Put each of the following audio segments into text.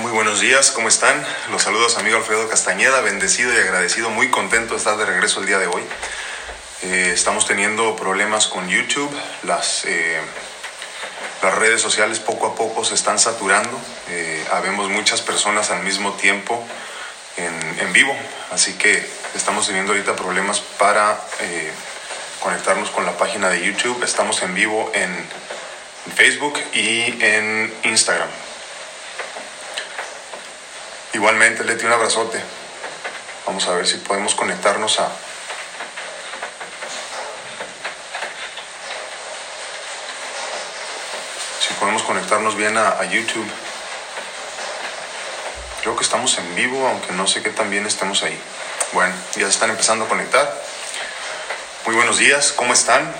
Muy buenos días, ¿cómo están? Los saludos amigo Alfredo Castañeda, bendecido y agradecido, muy contento de estar de regreso el día de hoy. Eh, estamos teniendo problemas con YouTube, las, eh, las redes sociales poco a poco se están saturando, eh, habemos muchas personas al mismo tiempo en, en, vivo, así que estamos teniendo ahorita problemas para conectarnos con la página de YouTube, estamos en vivo en Facebook y en Instagram. Igualmente, Leti, un abrazote. Vamos a ver si podemos conectarnos a... Si podemos conectarnos bien a, YouTube. Creo que estamos en vivo, aunque no sé qué tan bien estemos ahí. Bueno, ya se están empezando a conectar. Muy buenos días, ¿cómo están?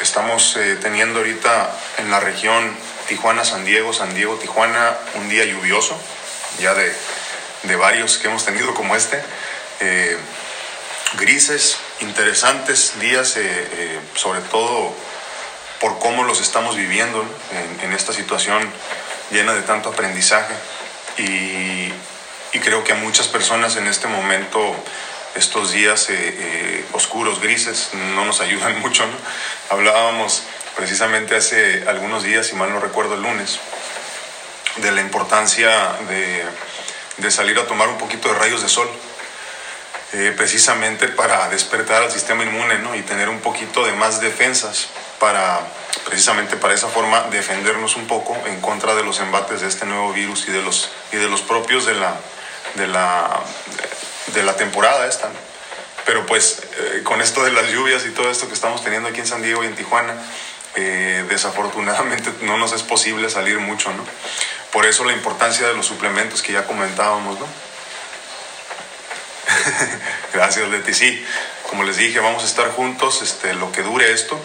Estamos eh, teniendo ahorita en la región Tijuana-San Diego, San Diego-Tijuana, un día lluvioso ya de, de varios que hemos tenido como este. Eh, grises, interesantes días, eh, eh, sobre todo por cómo los estamos viviendo en, en, esta situación llena de tanto aprendizaje. Y, y, creo que a muchas personas en este momento estos días oscuros, grises, no nos ayudan mucho. ¿no? Hablábamos precisamente hace algunos días, si mal no recuerdo el lunes, de la importancia de, de, salir a tomar un poquito de rayos de sol, eh, precisamente para despertar al sistema inmune ¿no? y tener un poquito de más defensas para precisamente para esa forma defendernos un poco en contra de los embates de este nuevo virus y de los, y de los propios de la, de la, de la temporada esta. ¿no? Pero pues eh, con esto de las lluvias y todo esto que estamos teniendo aquí en San Diego y en Tijuana, eh, desafortunadamente no nos es posible salir mucho, ¿no? Por eso la importancia de los suplementos que ya comentábamos, ¿no? Gracias, Leti. Sí, como les dije, vamos a estar juntos este, lo que dure esto.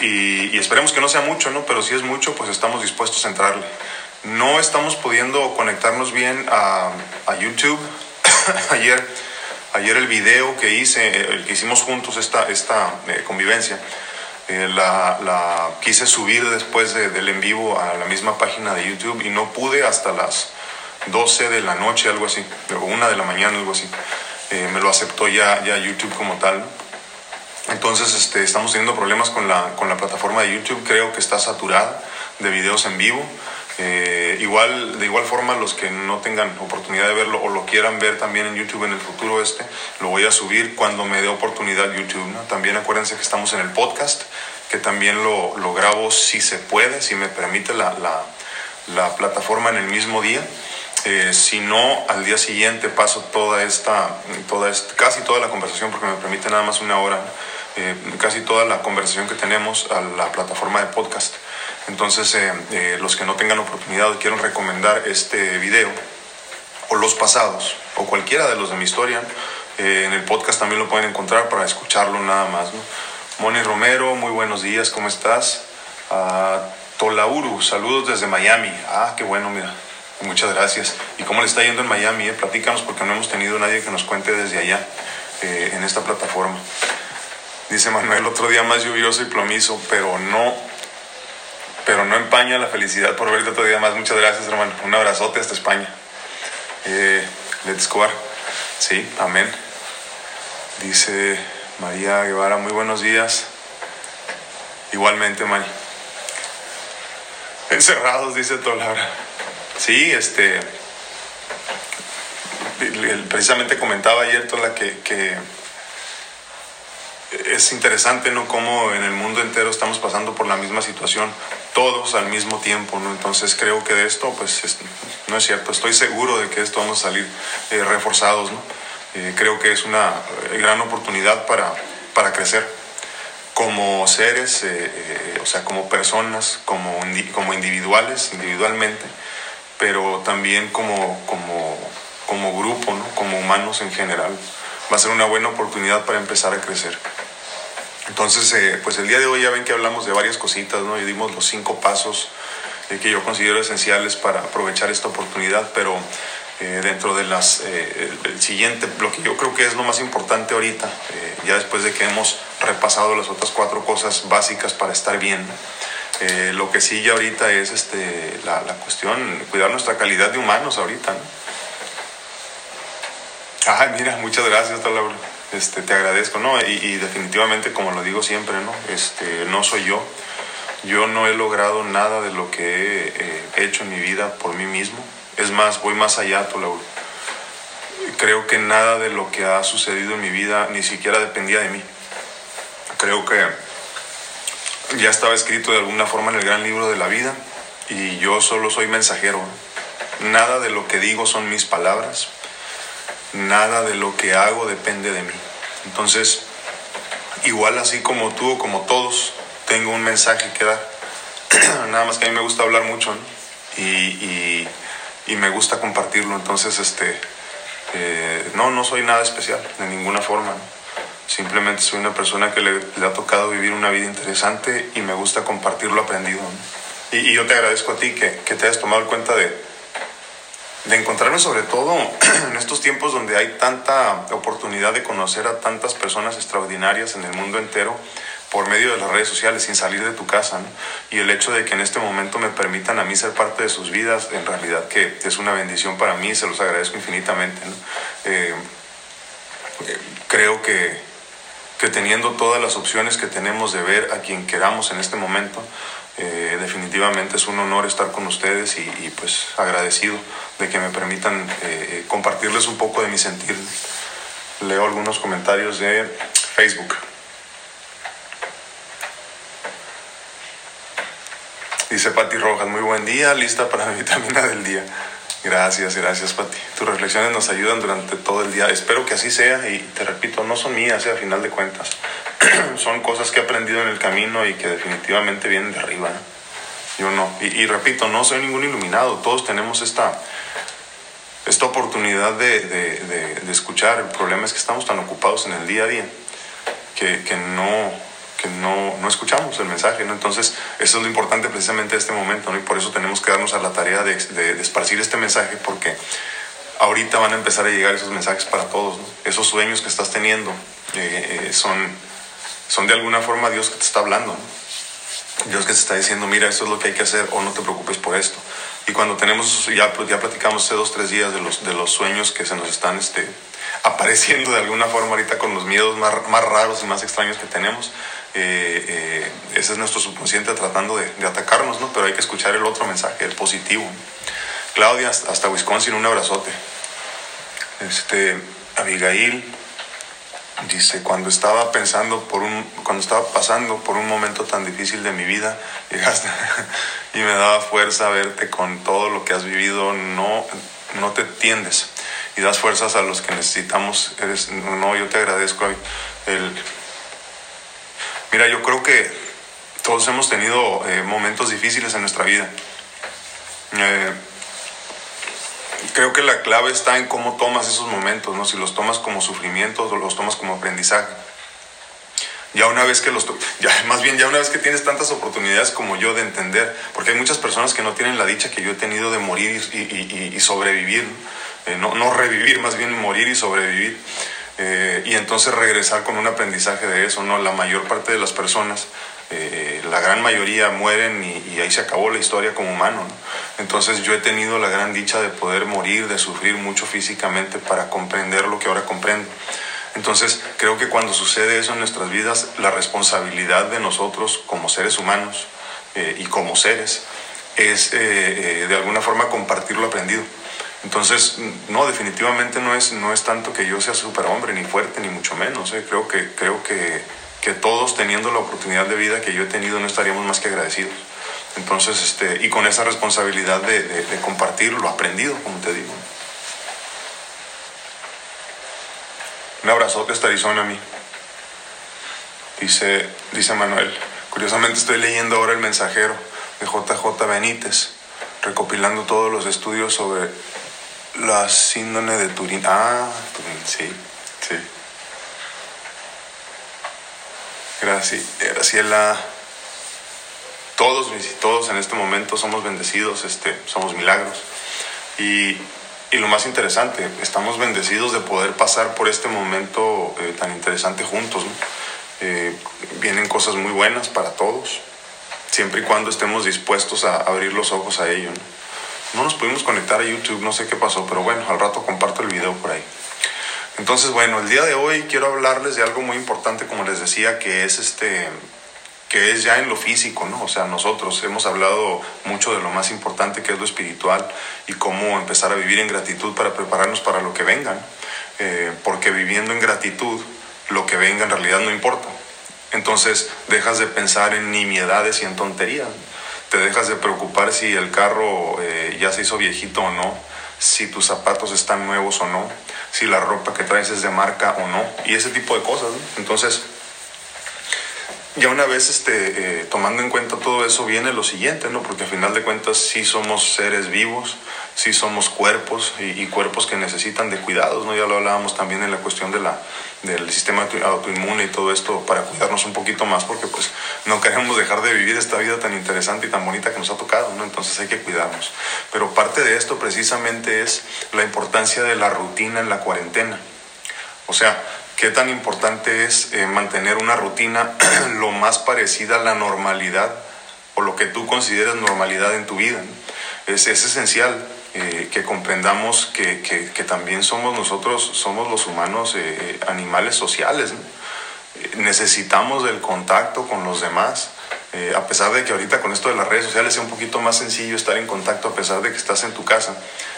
Y, y, esperemos que no sea mucho, ¿no? Pero si es mucho, pues estamos dispuestos a entrarle. No estamos pudiendo conectarnos bien a, a YouTube. ayer, ayer el video que hice, el que hicimos juntos esta, esta eh, convivencia, eh, la, la, quise subir después de, del en vivo a la misma página de YouTube y no pude hasta las 12 de la noche, algo así, o una de la mañana, algo así. Eh, me lo aceptó ya, ya YouTube como tal. Entonces este, estamos teniendo problemas con la, con la plataforma de YouTube, creo que está saturada de videos en vivo. Eh, igual, de igual forma, los que no tengan oportunidad de verlo o lo quieran ver también en YouTube en el futuro este, lo voy a subir cuando me dé oportunidad YouTube. También acuérdense que estamos en el podcast, que también lo, grabo si se puede, si me permite la, la, la plataforma en el mismo día. Eh, si no, al día siguiente paso toda esta, toda esta, casi toda la conversación, porque me permite nada más una hora, eh, casi toda la conversación que tenemos a la plataforma de podcast. Entonces, eh, eh, los que no tengan oportunidad o quieran recomendar este video o los pasados o cualquiera de los de mi historia, eh, en el podcast también lo pueden encontrar para escucharlo nada más. Moni Romero, muy buenos días, ¿cómo estás? Uh, Tolauru, saludos desde Miami. Ah, qué bueno, mira. Muchas gracias. ¿Y cómo le está yendo en Miami? Eh? Platícanos porque no hemos tenido nadie que nos cuente desde allá eh, en esta plataforma. Dice Manuel, otro día más lluvioso y plomizo, pero no pero no empaña la felicidad por verte otro día más. Muchas gracias, hermano. Un abrazote hasta España. Eh, Let's go. Sí, amén. Dice María Guevara, muy buenos días. Igualmente, Mari. Encerrados, dice Tolara. Sí, este. Precisamente comentaba ayer Tola que, que es interesante, ¿no? Cómo en el mundo entero estamos pasando por la misma situación, todos al mismo tiempo, ¿no? Entonces creo que de esto, pues, es, no es cierto. Estoy seguro de que esto vamos a salir eh, reforzados, ¿no? Eh, creo que es una eh, gran oportunidad para, para crecer como seres, eh, o sea, como personas, como, como individuales, individualmente, pero también como, como, como grupo, ¿no? Como humanos en general. Va a ser una buena oportunidad para empezar a crecer. Entonces, eh, pues el día de hoy ya ven que hablamos de varias cositas, ¿no? Y dimos los cinco pasos eh, que yo considero esenciales para aprovechar esta oportunidad, pero eh, dentro de las, eh, el, siguiente, lo que yo creo que es lo más importante ahorita, ya después de que hemos repasado las otras cuatro cosas básicas para estar bien, lo que sigue ahorita es este, la, cuestión, cuidar nuestra calidad de humanos ahorita, ¿no? Ay, mira, muchas gracias, Laura. Este, te agradezco, ¿no? Y, definitivamente, como lo digo siempre, ¿no? Este, no soy yo. Yo no he logrado nada de lo que he eh, hecho en mi vida por mí mismo. Es más, voy más allá, Laura. Creo que nada de lo que ha sucedido en mi vida ni siquiera dependía de mí. Creo que ya estaba escrito de alguna forma en el gran libro de la vida y yo solo soy mensajero. Nada de lo que digo son mis palabras, nada de lo que hago depende de mí. Entonces, igual así como tú o como todos, tengo un mensaje que dar. nada más que a mí me gusta hablar mucho y, me gusta compartirlo. Entonces, este, eh, no, no soy nada especial de ninguna forma. Simplemente soy una persona que le, ha tocado vivir una vida interesante y me gusta compartir lo aprendido. Y, yo te agradezco a ti que, que te hayas tomado cuenta de, de encontrarme sobre todo en estos tiempos donde hay tanta oportunidad de conocer a tantas personas extraordinarias en el mundo entero por medio de las redes sociales sin salir de tu casa. Y el hecho de que en este momento me permitan a mí ser parte de sus vidas, en realidad que es una bendición para mí, se los agradezco infinitamente. Eh, eh, creo que, que teniendo todas las opciones que tenemos de ver a quien queramos en este momento, eh, definitivamente es un honor estar con ustedes y, pues agradecido de que me permitan eh, eh, compartirles un poco de mi sentir. Leo algunos comentarios de Facebook. Dice Pati Rojas, muy buen día, lista para mi vitamina del día. Gracias, gracias Pati. Tus reflexiones nos ayudan durante todo el día. Espero que así sea y te repito, no son mías a final de cuentas. son cosas que he aprendido en el camino y que definitivamente vienen de arriba. Yo no. Y, repito, no soy ningún iluminado. Todos tenemos esta, esta oportunidad de, de, escuchar. El problema es que estamos tan ocupados en el día a día que, que no que no, no, escuchamos el mensaje, ¿no? Entonces, eso es lo importante precisamente de este momento, ¿no? Y por eso tenemos que darnos a la tarea de, de, esparcir este mensaje, porque ahorita van a empezar a llegar esos mensajes para todos, ¿no? Esos sueños que estás teniendo eh, eh, son, son de alguna forma Dios que te está hablando, Dios que te está diciendo, mira, esto es lo que hay que hacer, o no te preocupes por esto. Y cuando tenemos, ya, ya platicamos hace dos, tres días de los, de los sueños que se nos están este, apareciendo de alguna forma ahorita con los miedos más, más raros y más extraños que tenemos, eh, eh, ese es nuestro subconsciente tratando de, atacarnos, ¿no? Pero hay que escuchar el otro mensaje, el positivo. Claudia, hasta Wisconsin, un abrazote. Este, Abigail dice, cuando estaba pensando por un, cuando estaba pasando por un momento tan difícil de mi vida, llegaste y me daba fuerza verte con todo lo que has vivido, no, no te tiendes y das fuerzas a los que necesitamos. Eres, no, yo te agradezco el, Mira, yo creo que todos hemos tenido eh, momentos difíciles en nuestra vida. Eh, creo que la clave está en cómo tomas esos momentos, ¿no? Si los tomas como sufrimiento o los tomas como aprendizaje. Ya una vez que los, ya, más bien ya una vez que tienes tantas oportunidades como yo de entender, porque hay muchas personas que no tienen la dicha que yo he tenido de morir y, sobrevivir, eh, no, no revivir, más bien morir y sobrevivir. Eh, y entonces regresar con un aprendizaje de eso, ¿no? La mayor parte de las personas, eh, la gran mayoría mueren y, ahí se acabó la historia como humano, Entonces yo he tenido la gran dicha de poder morir, de sufrir mucho físicamente para comprender lo que ahora comprendo. Entonces creo que cuando sucede eso en nuestras vidas, la responsabilidad de nosotros como seres humanos eh, y como seres es de alguna forma compartir lo aprendido. Entonces, no, definitivamente no es, no es tanto que yo sea superhombre, ni fuerte, ni mucho menos. ¿eh? Creo, que, creo que, que, todos teniendo la oportunidad de vida que yo he tenido no estaríamos más que agradecidos. Entonces, este, y con esa responsabilidad de, compartir lo aprendido, como te digo. Un abrazote hasta Arizona a mí. Dice, dice Manuel. Curiosamente estoy leyendo ahora El Mensajero de JJ Benítez, recopilando todos los estudios sobre la síndrome de Turín. Ah, Turín, sí, sí. Gracias, Graciela. Todos, todos en este momento somos bendecidos, este, somos milagros. Y, y lo más interesante, estamos bendecidos de poder pasar por este momento eh, tan interesante juntos. Eh, vienen cosas muy buenas para todos. siempre y cuando estemos dispuestos a abrir los ojos a ello. ¿no? nos pudimos conectar a YouTube, no sé qué pasó, pero bueno, al rato comparto el video por ahí. Entonces, bueno, el día de hoy quiero hablarles de algo muy importante, como les decía, que es este que es ya en lo físico, ¿no? O sea, nosotros hemos hablado mucho de lo más importante que es lo espiritual y cómo empezar a vivir en gratitud para prepararnos para lo que venga, eh, porque viviendo en gratitud, lo que venga en realidad no importa. Entonces dejas de pensar en nimiedades y en tonterías, te dejas de preocupar si el carro eh, ya se hizo viejito o no, si tus zapatos están nuevos o no, si la ropa que traes es de marca o no, y ese tipo de cosas. Entonces, ya una vez este, eh, tomando en cuenta todo eso viene lo siguiente, ¿no? Porque al final de cuentas sí somos seres vivos, sí somos cuerpos y, cuerpos que necesitan de cuidados, ¿no? Ya lo hablábamos también en la cuestión de la, del sistema autoinmune y todo esto para cuidarnos un poquito más porque pues no queremos dejar de vivir esta vida tan interesante y tan bonita que nos ha tocado, ¿no? Entonces hay que cuidarnos. Pero parte de esto precisamente es la importancia de la rutina en la cuarentena. O sea, qué tan importante es eh, mantener una rutina lo más parecida a la normalidad o lo que tú consideras normalidad en tu vida. Es, es, esencial eh, que comprendamos que, que, también somos nosotros, somos los humanos eh, animales sociales. necesitamos del contacto con los demás. a pesar de que ahorita con esto de las redes sociales sea un poquito más sencillo estar en contacto, a pesar de que estás en tu casa,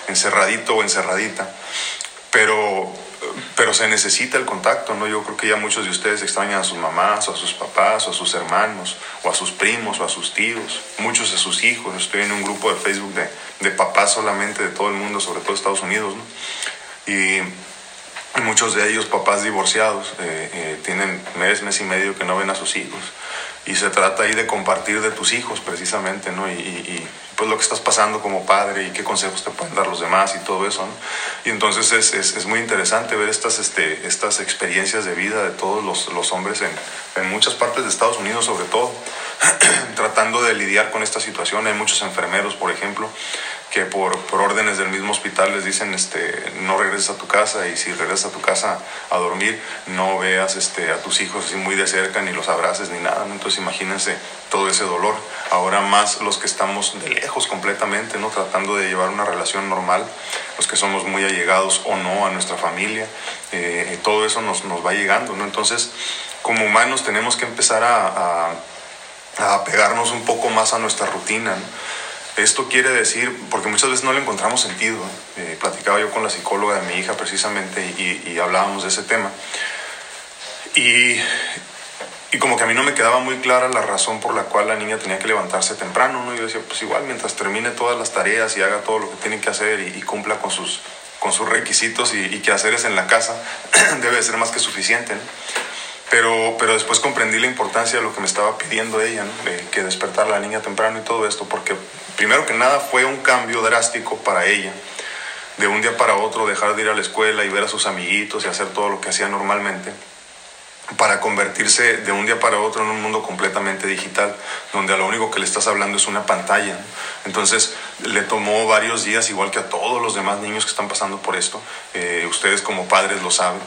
encerradito o encerradita. Pero pero se necesita el contacto, ¿no? Yo creo que ya muchos de ustedes extrañan a sus mamás, o a sus papás, o a sus hermanos, o a sus primos, o a sus tíos, muchos de sus hijos. Estoy en un grupo de Facebook de, de papás solamente de todo el mundo, sobre todo Estados Unidos, ¿no? Y muchos de ellos papás divorciados, eh, eh, tienen mes, mes y medio que no ven a sus hijos. Y se trata ahí de compartir de tus hijos precisamente, ¿no? y pues lo que estás pasando como padre y qué consejos te pueden dar los demás y todo eso. ¿no? Y entonces es, es, muy interesante ver estas, este, estas experiencias de vida de todos los, los hombres en, en, muchas partes de Estados Unidos sobre todo, tratando de lidiar con esta situación. Hay muchos enfermeros, por ejemplo, que por, por, órdenes del mismo hospital les dicen este, no regreses a tu casa y si regresas a tu casa a dormir no veas este, a tus hijos así muy de cerca ni los abraces ni nada. Entonces imagínense todo ese dolor. Ahora más los que estamos de lejos completamente, ¿no? tratando de llevar una relación normal, los que somos muy allegados o no a nuestra familia, eh, todo eso nos, nos, va llegando. ¿no? Entonces como humanos tenemos que empezar a, a, apegarnos un poco más a nuestra rutina. Esto quiere decir, porque muchas veces no le encontramos sentido, eh, platicaba yo con la psicóloga de mi hija precisamente y, hablábamos de ese tema, y, y, como que a mí no me quedaba muy clara la razón por la cual la niña tenía que levantarse temprano, ¿no? Yo decía, pues igual mientras termine todas las tareas y haga todo lo que tiene que hacer y, cumpla con sus, con sus requisitos y, y quehaceres en la casa, debe ser más que suficiente. Pero, pero después comprendí la importancia de lo que me estaba pidiendo ella, que despertar a la niña temprano y todo esto, porque primero que nada fue un cambio drástico para ella. De un día para otro dejar de ir a la escuela y ver a sus amiguitos y hacer todo lo que hacía normalmente para convertirse de un día para otro en un mundo completamente digital, donde a lo único que le estás hablando es una pantalla. Entonces le tomó varios días, igual que a todos los demás niños que están pasando por esto. Eh, ustedes como padres lo saben.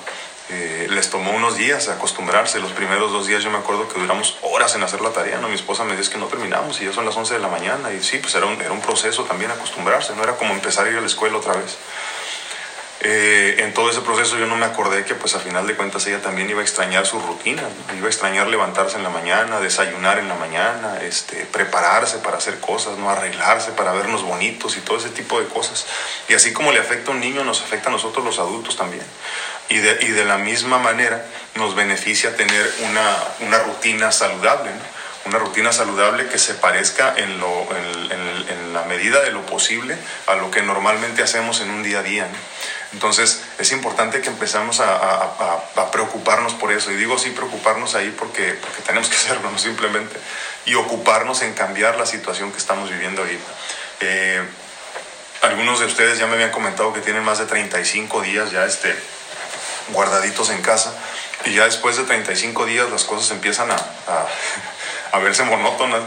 Eh, les tomó unos días acostumbrarse. Los primeros dos días yo me acuerdo que duramos horas en hacer la tarea, ¿no? Mi esposa me dice que no terminamos y ya son las 11 de la mañana y sí, pues era un, era un proceso también acostumbrarse, no era como empezar a ir a la escuela otra vez. Eh, en todo ese proceso yo no me acordé que pues a final de cuentas ella también iba a extrañar su rutina, iba a extrañar levantarse en la mañana, desayunar en la mañana, este, prepararse para hacer cosas, no arreglarse para vernos bonitos y todo ese tipo de cosas. Y así como le afecta a un niño, nos afecta a nosotros los adultos también. Y de, y de la misma manera nos beneficia tener una, una rutina saludable, una rutina saludable que se parezca en, lo, en, en, en, la medida de lo posible a lo que normalmente hacemos en un día a día. Entonces es importante que empezamos a, a, a, preocuparnos por eso. Y digo sí preocuparnos ahí porque, porque tenemos que hacerlo, no simplemente. Y ocuparnos en cambiar la situación que estamos viviendo ahorita. Eh, algunos de ustedes ya me habían comentado que tienen más de 35 días ya este, guardaditos en casa. Y ya después de 35 días las cosas empiezan a, a verse monótonas.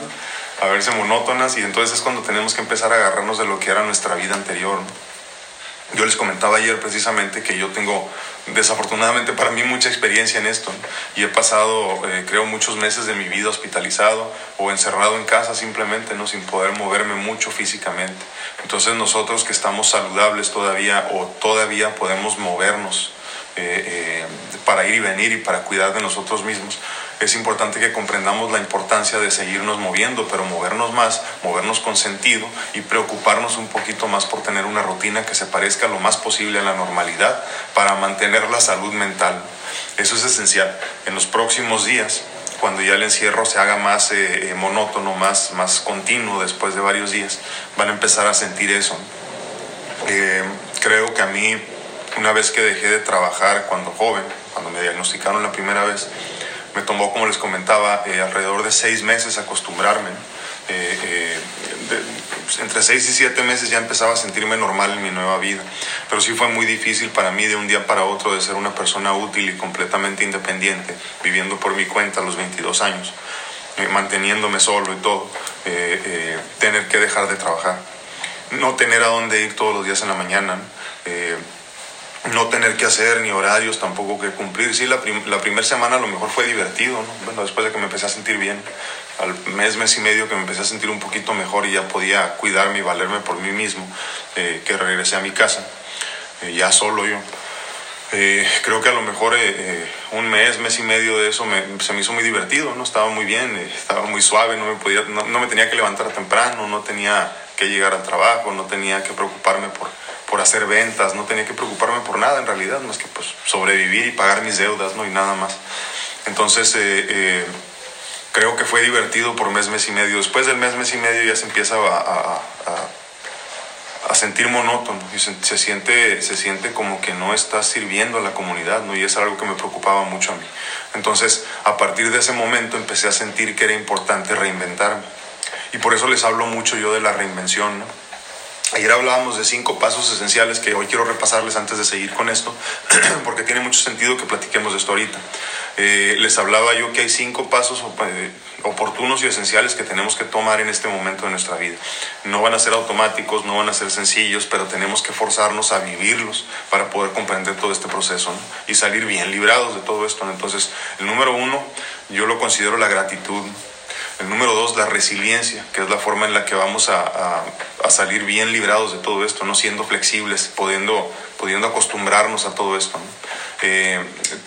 a verse monótonas y entonces es cuando tenemos que empezar a agarrarnos de lo que era nuestra vida anterior. Yo les comentaba ayer precisamente que yo tengo desafortunadamente para mí mucha experiencia en esto y he pasado eh, creo muchos meses de mi vida hospitalizado o encerrado en casa simplemente no sin poder moverme mucho físicamente entonces nosotros que estamos saludables todavía o todavía podemos movernos eh, eh, para ir y venir y para cuidar de nosotros mismos es importante que comprendamos la importancia de seguirnos moviendo, pero movernos más, movernos con sentido y preocuparnos un poquito más por tener una rutina que se parezca lo más posible a la normalidad para mantener la salud mental. Eso es esencial. En los próximos días, cuando ya el encierro se haga más eh, eh, monótono, más, más continuo después de varios días, van a empezar a sentir eso. Eh, creo que a mí, una vez que dejé de trabajar cuando joven, cuando me diagnosticaron la primera vez, me tomó, como les comentaba, eh, alrededor de seis meses acostumbrarme. Eh, eh, entre seis y siete meses ya empezaba a sentirme normal en mi nueva vida. Pero sí fue muy difícil para mí de un día para otro de ser una persona útil y completamente independiente, viviendo por mi cuenta a los 22 años, manteniéndome solo y todo, tener que dejar de trabajar, no tener a dónde ir todos los días en la mañana tener que hacer ni horarios tampoco que cumplir. Sí, la, la primera semana a lo mejor fue divertido, ¿no? Bueno, después de que me empecé a sentir bien, al mes, mes y medio que me empecé a sentir un poquito mejor y ya podía cuidarme y valerme por mí mismo, eh, que regresé a mi casa, eh, ya solo yo. Eh, creo que a lo mejor un mes, mes y medio de eso se me hizo muy divertido, ¿no? Estaba muy bien, estaba muy suave, no me, podía, no, no me tenía que levantar temprano, no tenía que llegar al trabajo, no tenía que preocuparme por por hacer ventas, no tenía que preocuparme por nada en realidad, más que pues sobrevivir y pagar mis deudas, ¿no? Y nada más. Entonces, eh, eh, creo que fue divertido por mes, mes y medio. Después del mes, mes y medio ya se empieza a, a, sentir monótono y se, siente, se siente como que no estás sirviendo a la comunidad, ¿no? Y es algo que me preocupaba mucho a mí. Entonces, a partir de ese momento empecé a sentir que era importante reinventarme. Y por eso les hablo mucho yo de la reinvención, ¿no? Ayer hablábamos de cinco pasos esenciales que hoy quiero repasarles antes de seguir con esto, porque tiene mucho sentido que platiquemos de esto ahorita. Eh, les hablaba yo que hay cinco pasos eh, oportunos y esenciales que tenemos que tomar en este momento de nuestra vida. No van a ser automáticos, no van a ser sencillos, pero tenemos que forzarnos a vivirlos para poder comprender todo este proceso y salir bien librados de todo esto. Entonces, el número uno, yo lo considero la gratitud. El número dos, la resiliencia, que es la forma en la que vamos a, salir bien librados de todo esto, no siendo flexibles, pudiendo, pudiendo acostumbrarnos a todo esto. Eh,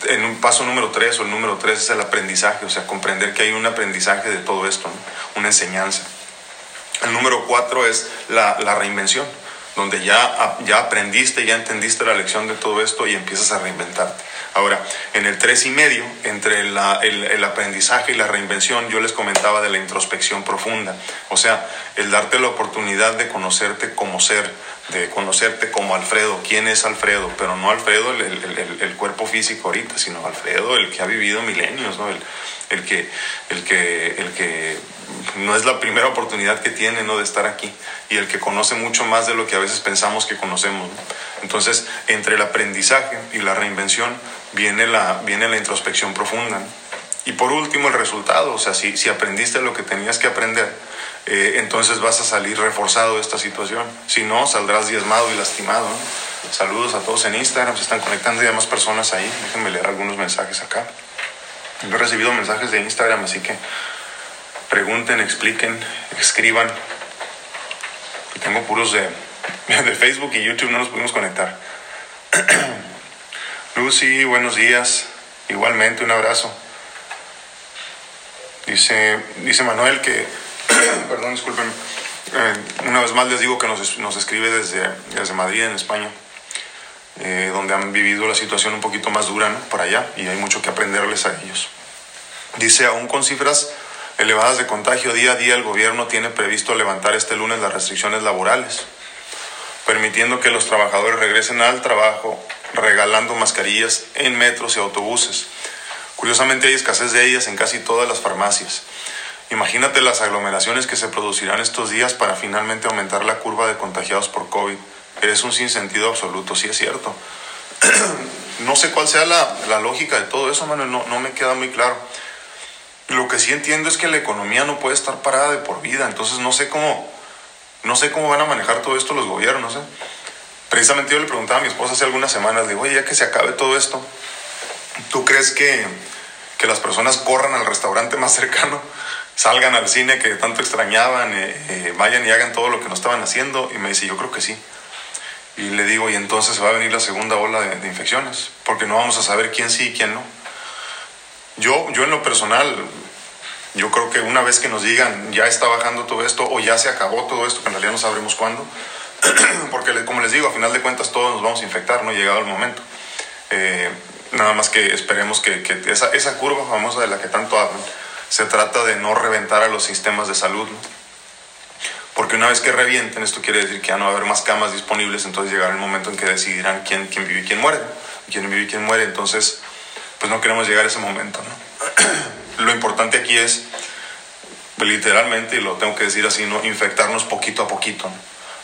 en un paso número tres o el número tres es el aprendizaje, o sea, comprender que hay un aprendizaje de todo esto, una enseñanza. El número cuatro es la reinvención, donde ya, ya aprendiste, ya entendiste la lección de todo esto y empiezas a reinventarte. Ahora, en el tres y medio, entre el, el, aprendizaje y la reinvención, yo les comentaba de la introspección profunda, o sea, el darte la oportunidad de conocerte como ser, de conocerte como Alfredo, quién es Alfredo, pero no Alfredo el, el cuerpo físico ahorita, sino Alfredo el que ha vivido milenios, ¿no? El, que, el, que, el que no es la primera oportunidad que tiene ¿no? de estar aquí y el que conoce mucho más de lo que a veces pensamos que conocemos. Entonces, entre el aprendizaje y la reinvención viene la, viene la introspección profunda. Y por último, el resultado, o sea, si, si aprendiste lo que tenías que aprender, eh, entonces vas a salir reforzado de esta situación. Si no, saldrás diezmado y lastimado. Saludos a todos en Instagram, se están conectando ya más personas ahí. Déjenme leer algunos mensajes acá. He recibido mensajes de Instagram, así que pregunten, expliquen, escriban. tengo puros de, de Facebook y YouTube, no nos pudimos conectar. Lucy, buenos días. Igualmente, un abrazo. Dice, dice Manuel que, perdón, disculpen, eh, una vez más les digo que nos, nos escribe desde, desde Madrid, en España, eh, donde han vivido la situación un poquito más dura ¿no? por allá y hay mucho que aprenderles a ellos. Dice, aún con cifras elevadas de contagio día a día, el gobierno tiene previsto levantar este lunes las restricciones laborales, permitiendo que los trabajadores regresen al trabajo regalando mascarillas en metros y autobuses. Curiosamente hay escasez de ellas en casi todas las farmacias. Imagínate las aglomeraciones que se producirán estos días para finalmente aumentar la curva de contagiados por COVID. Es un sinsentido absoluto, sí es cierto. no sé cuál sea la, la, lógica de todo eso, Manuel, no, no me queda muy claro. Lo que sí entiendo es que la economía no puede estar parada de por vida, entonces no sé cómo, no sé cómo van a manejar todo esto los gobiernos. ¿eh? Precisamente yo le preguntaba a mi esposa hace algunas semanas, digo, ya que se acabe todo esto, ¿tú crees que, que las personas corran al restaurante más cercano, salgan al cine que tanto extrañaban, eh, eh, vayan y hagan todo lo que no estaban haciendo? Y me dice, yo creo que sí. Y le digo, y entonces va a venir la segunda ola de, infecciones, porque no vamos a saber quién sí y quién no. Yo, yo en lo personal, yo creo que una vez que nos digan ya está bajando todo esto o ya se acabó todo esto, que en realidad no sabremos cuándo, porque como les digo, a final de cuentas todos nos vamos a infectar, no ha llegado el momento. Eh, nada más que esperemos que, esa, esa, curva famosa de la que tanto hablan, se trata de no reventar a los sistemas de salud. Porque una vez que revienten, esto quiere decir que ya no va a haber más camas disponibles, entonces llegará el momento en que decidirán quién, quién vive y quién muere. Quién vive y quién muere, entonces pues no queremos llegar a ese momento. ¿no? Lo importante aquí es, literalmente, y lo tengo que decir así, ¿no? infectarnos poquito a poquito. ¿no?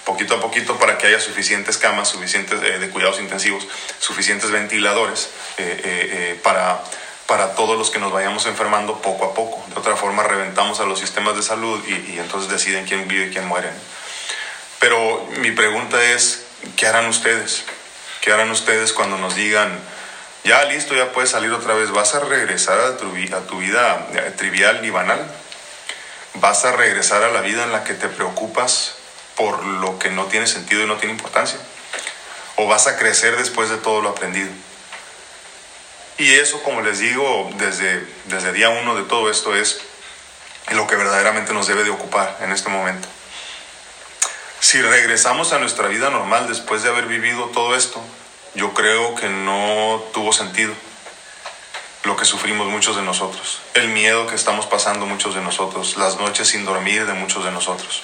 Poquito a poquito para que haya suficientes camas, suficientes eh, de cuidados intensivos, suficientes ventiladores eh, eh, para, para todos los que nos vayamos enfermando poco a poco. De otra forma, reventamos a los sistemas de salud y, entonces deciden quién vive y quién muere. Pero mi pregunta es, ¿qué harán ustedes? ¿Qué harán ustedes cuando nos digan, ya listo, ya puedes salir otra vez. ¿Vas a regresar a tu, a tu vida eh, trivial y banal? ¿Vas a regresar a la vida en la que te preocupas por lo que no tiene sentido y no tiene importancia? ¿O vas a crecer después de todo lo aprendido? Y eso, como les digo, desde, desde día uno de todo esto es lo que verdaderamente nos debe de ocupar en este momento. Si regresamos a nuestra vida normal después de haber vivido todo esto, yo creo que no tuvo sentido lo que sufrimos muchos de nosotros, el miedo que estamos pasando muchos de nosotros, las noches sin dormir de muchos de nosotros,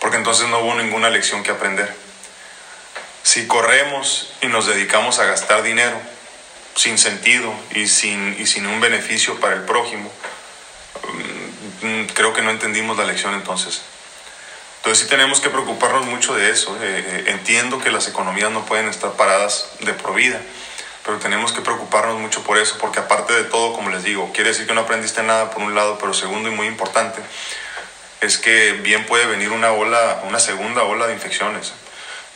porque entonces no hubo ninguna lección que aprender. Si corremos y nos dedicamos a gastar dinero sin sentido y sin, y sin un beneficio para el prójimo, mm, creo que no entendimos la lección entonces. Entonces sí tenemos que preocuparnos mucho de eso. Eh, eh, entiendo que las economías no pueden estar paradas de por vida, pero tenemos que preocuparnos mucho por eso, porque aparte de todo, como les digo, quiere decir que no aprendiste nada por un lado, pero segundo y muy importante, es que bien puede venir una ola, una segunda ola de infecciones.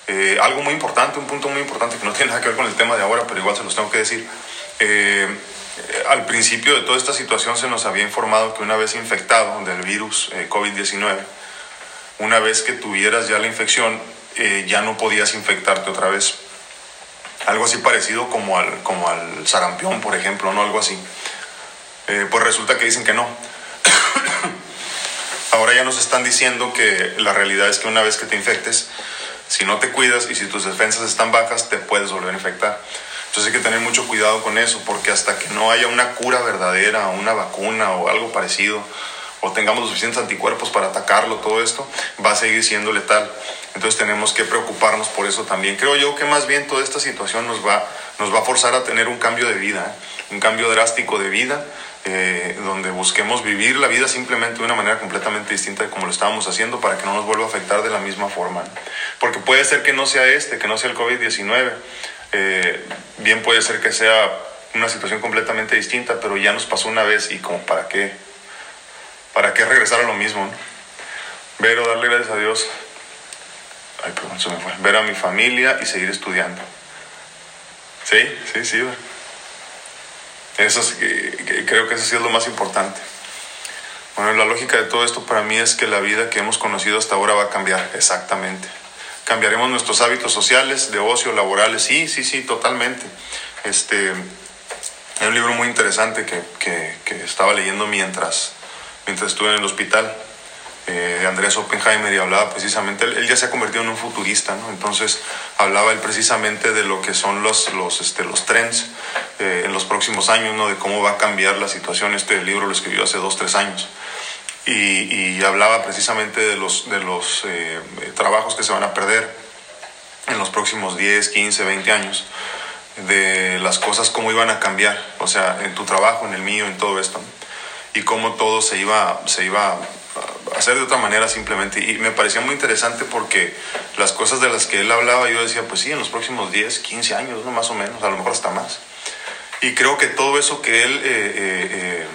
Eh, algo muy importante, un punto muy importante que no tiene nada que ver con el tema de ahora, pero igual se los tengo que decir. Eh, al principio de toda esta situación se nos había informado que una vez infectado del virus eh, COVID-19, una vez que tuvieras ya la infección, eh, ya no podías infectarte otra vez. Algo así parecido como al, como al sarampión, por ejemplo, ¿no? Algo así. Eh, pues resulta que dicen que no. Ahora ya nos están diciendo que la realidad es que una vez que te infectes, si no te cuidas y si tus defensas están bajas, te puedes volver a infectar. Entonces hay que tener mucho cuidado con eso, porque hasta que no haya una cura verdadera, una vacuna o algo parecido, o tengamos suficientes anticuerpos para atacarlo, todo esto va a seguir siendo letal. Entonces tenemos que preocuparnos por eso también. Creo yo que más bien toda esta situación nos va, nos va a forzar a tener un cambio de vida, un cambio drástico de vida, eh, donde busquemos vivir la vida simplemente de una manera completamente distinta de como lo estábamos haciendo para que no nos vuelva a afectar de la misma forma. Porque puede ser que no sea este, que no sea el COVID-19, eh, bien puede ser que sea una situación completamente distinta, pero ya nos pasó una vez y como para qué ¿Para qué regresar a lo mismo? Ver o darle gracias a Dios. Ay, perdón, se me fue. Ver a mi familia y seguir estudiando. Sí, sí, sí. Eso es, creo que eso sí es lo más importante. Bueno, la lógica de todo esto para mí es que la vida que hemos conocido hasta ahora va a cambiar, exactamente. Cambiaremos nuestros hábitos sociales, de ocio, laborales, sí, sí, sí, totalmente. Este, hay un libro muy interesante que, que, que estaba leyendo mientras, mientras estuve en el hospital, eh, de Andrés Oppenheimer, y hablaba precisamente, él, ya se ha convertido en un futurista, ¿no? Entonces hablaba él precisamente de lo que son los, los, este, los trends eh, en los próximos años, ¿no? De cómo va a cambiar la situación. Este libro lo escribió hace dos, tres años. Y, hablaba precisamente de los, de los eh, trabajos que se van a perder en los próximos 10, 15, 20 años de las cosas cómo iban a cambiar, o sea, en tu trabajo, en el mío, en todo esto. y cómo todo se iba, se iba hacer de otra manera simplemente. Y me parecía muy interesante porque las cosas de las que él hablaba, yo decía, pues sí, en los próximos 10, 15 años, ¿no? más o menos, a lo mejor hasta más. Y creo que todo eso que él eh, eh, eh,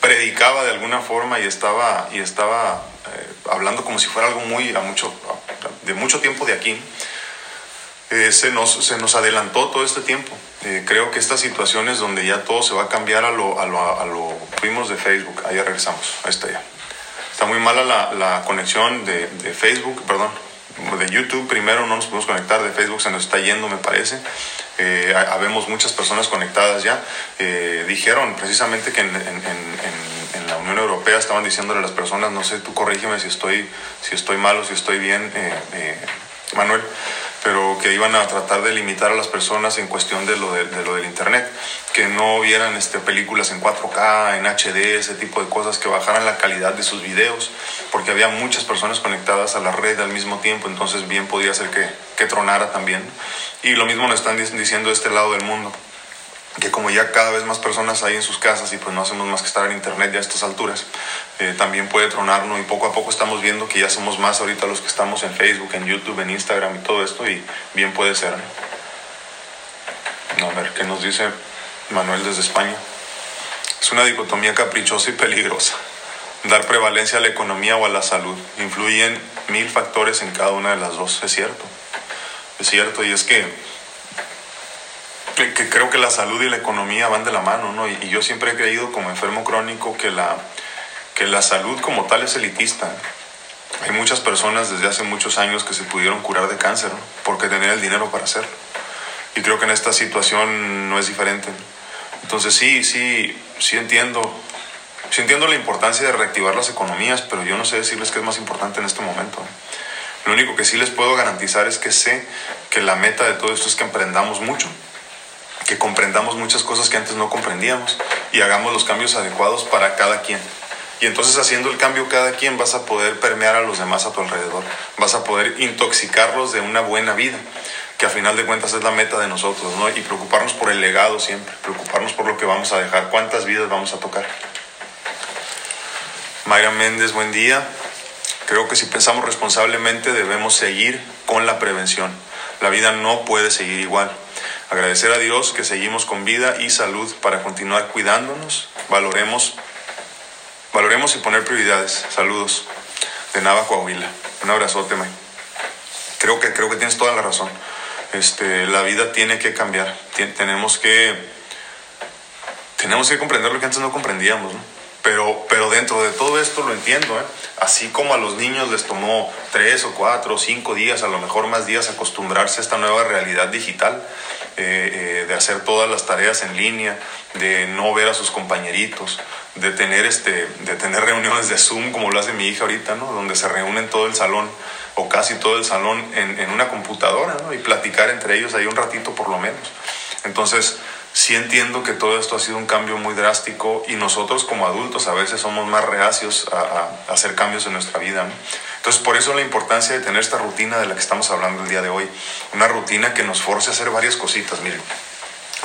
predicaba de alguna forma y estaba, y estaba hablando como si fuera algo muy, a mucho, de mucho tiempo de aquí, eh, se, nos, se nos adelantó todo este tiempo. Eh, creo que estas situaciones donde ya todo se va a cambiar a lo, a lo, a lo vimos de Facebook, ya regresamos, ahí está ya. Está muy mala la, la conexión de, de, Facebook, perdón, de YouTube primero no nos podemos conectar, de Facebook se nos está yendo me parece. Eh, habemos muchas personas conectadas ya. Eh, dijeron precisamente que en, en, la Unión Europea estaban diciéndole a las personas, no sé, tú corrígeme si estoy, si estoy mal o si estoy bien, eh, Manuel pero que iban a tratar de limitar a las personas en cuestión de lo, de, lo del Internet, que no vieran este, películas en 4K, en HD, ese tipo de cosas, que bajaran la calidad de sus videos, porque había muchas personas conectadas a la red al mismo tiempo, entonces bien podía ser que, que tronara también. Y lo mismo nos están diciendo de este lado del mundo que como ya cada vez más personas hay en sus casas y pues no hacemos más que estar en internet ya a estas alturas, eh, también puede tronarnos y poco a poco estamos viendo que ya somos más ahorita los que estamos en Facebook, en YouTube, en Instagram y todo esto y bien puede ser. ¿no? A ver, ¿qué nos dice Manuel desde España? Es una dicotomía caprichosa y peligrosa. Dar prevalencia a la economía o a la salud. Influyen mil factores en cada una de las dos, es cierto. Es cierto, y es que que creo que la salud y la economía van de la mano, ¿no? Y, y, yo siempre he creído como enfermo crónico que la, que la salud como tal es elitista. Hay muchas personas desde hace muchos años que se pudieron curar de cáncer, ¿no? Porque tenían el dinero para hacerlo. Y creo que en esta situación no es diferente. Entonces sí, sí, sí entiendo, sí entiendo la importancia de reactivar las economías, pero yo no sé decirles qué es más importante en este momento. Lo único que sí les puedo garantizar es que sé que la meta de todo esto es que emprendamos mucho que comprendamos muchas cosas que antes no comprendíamos y hagamos los cambios adecuados para cada quien. Y entonces haciendo el cambio cada quien vas a poder permear a los demás a tu alrededor, vas a poder intoxicarlos de una buena vida, que a final de cuentas es la meta de nosotros, ¿no? Y preocuparnos por el legado siempre, preocuparnos por lo que vamos a dejar, cuántas vidas vamos a tocar. Mayra Méndez, buen día. Creo que si pensamos responsablemente debemos seguir con la prevención. La vida no puede seguir igual. Agradecer a Dios que seguimos con vida y salud para continuar cuidándonos. Valoremos, valoremos y poner prioridades. Saludos de Nava, Coahuila. Un abrazote, May. Creo que, creo que tienes toda la razón. Este, la vida tiene que cambiar. Tenemos que tenemos que comprender lo que antes no comprendíamos, ¿no? Pero, pero dentro de todo esto lo entiendo, ¿eh? así como a los niños les tomó tres o cuatro o cinco días, a lo mejor más días, acostumbrarse a esta nueva realidad digital, eh, eh, de hacer todas las tareas en línea, de no ver a sus compañeritos, de tener, este, de tener reuniones de Zoom como lo hace mi hija ahorita, ¿no? donde se reúnen todo el salón o casi todo el salón en, en una computadora y platicar entre ellos ahí un ratito por lo menos. Entonces, sí entiendo que todo esto ha sido un cambio muy drástico y nosotros como adultos a veces somos más reacios a, hacer cambios en nuestra vida. ¿no? Entonces, por eso la importancia de tener esta rutina de la que estamos hablando el día de hoy, una rutina que nos force a hacer varias cositas. Miren,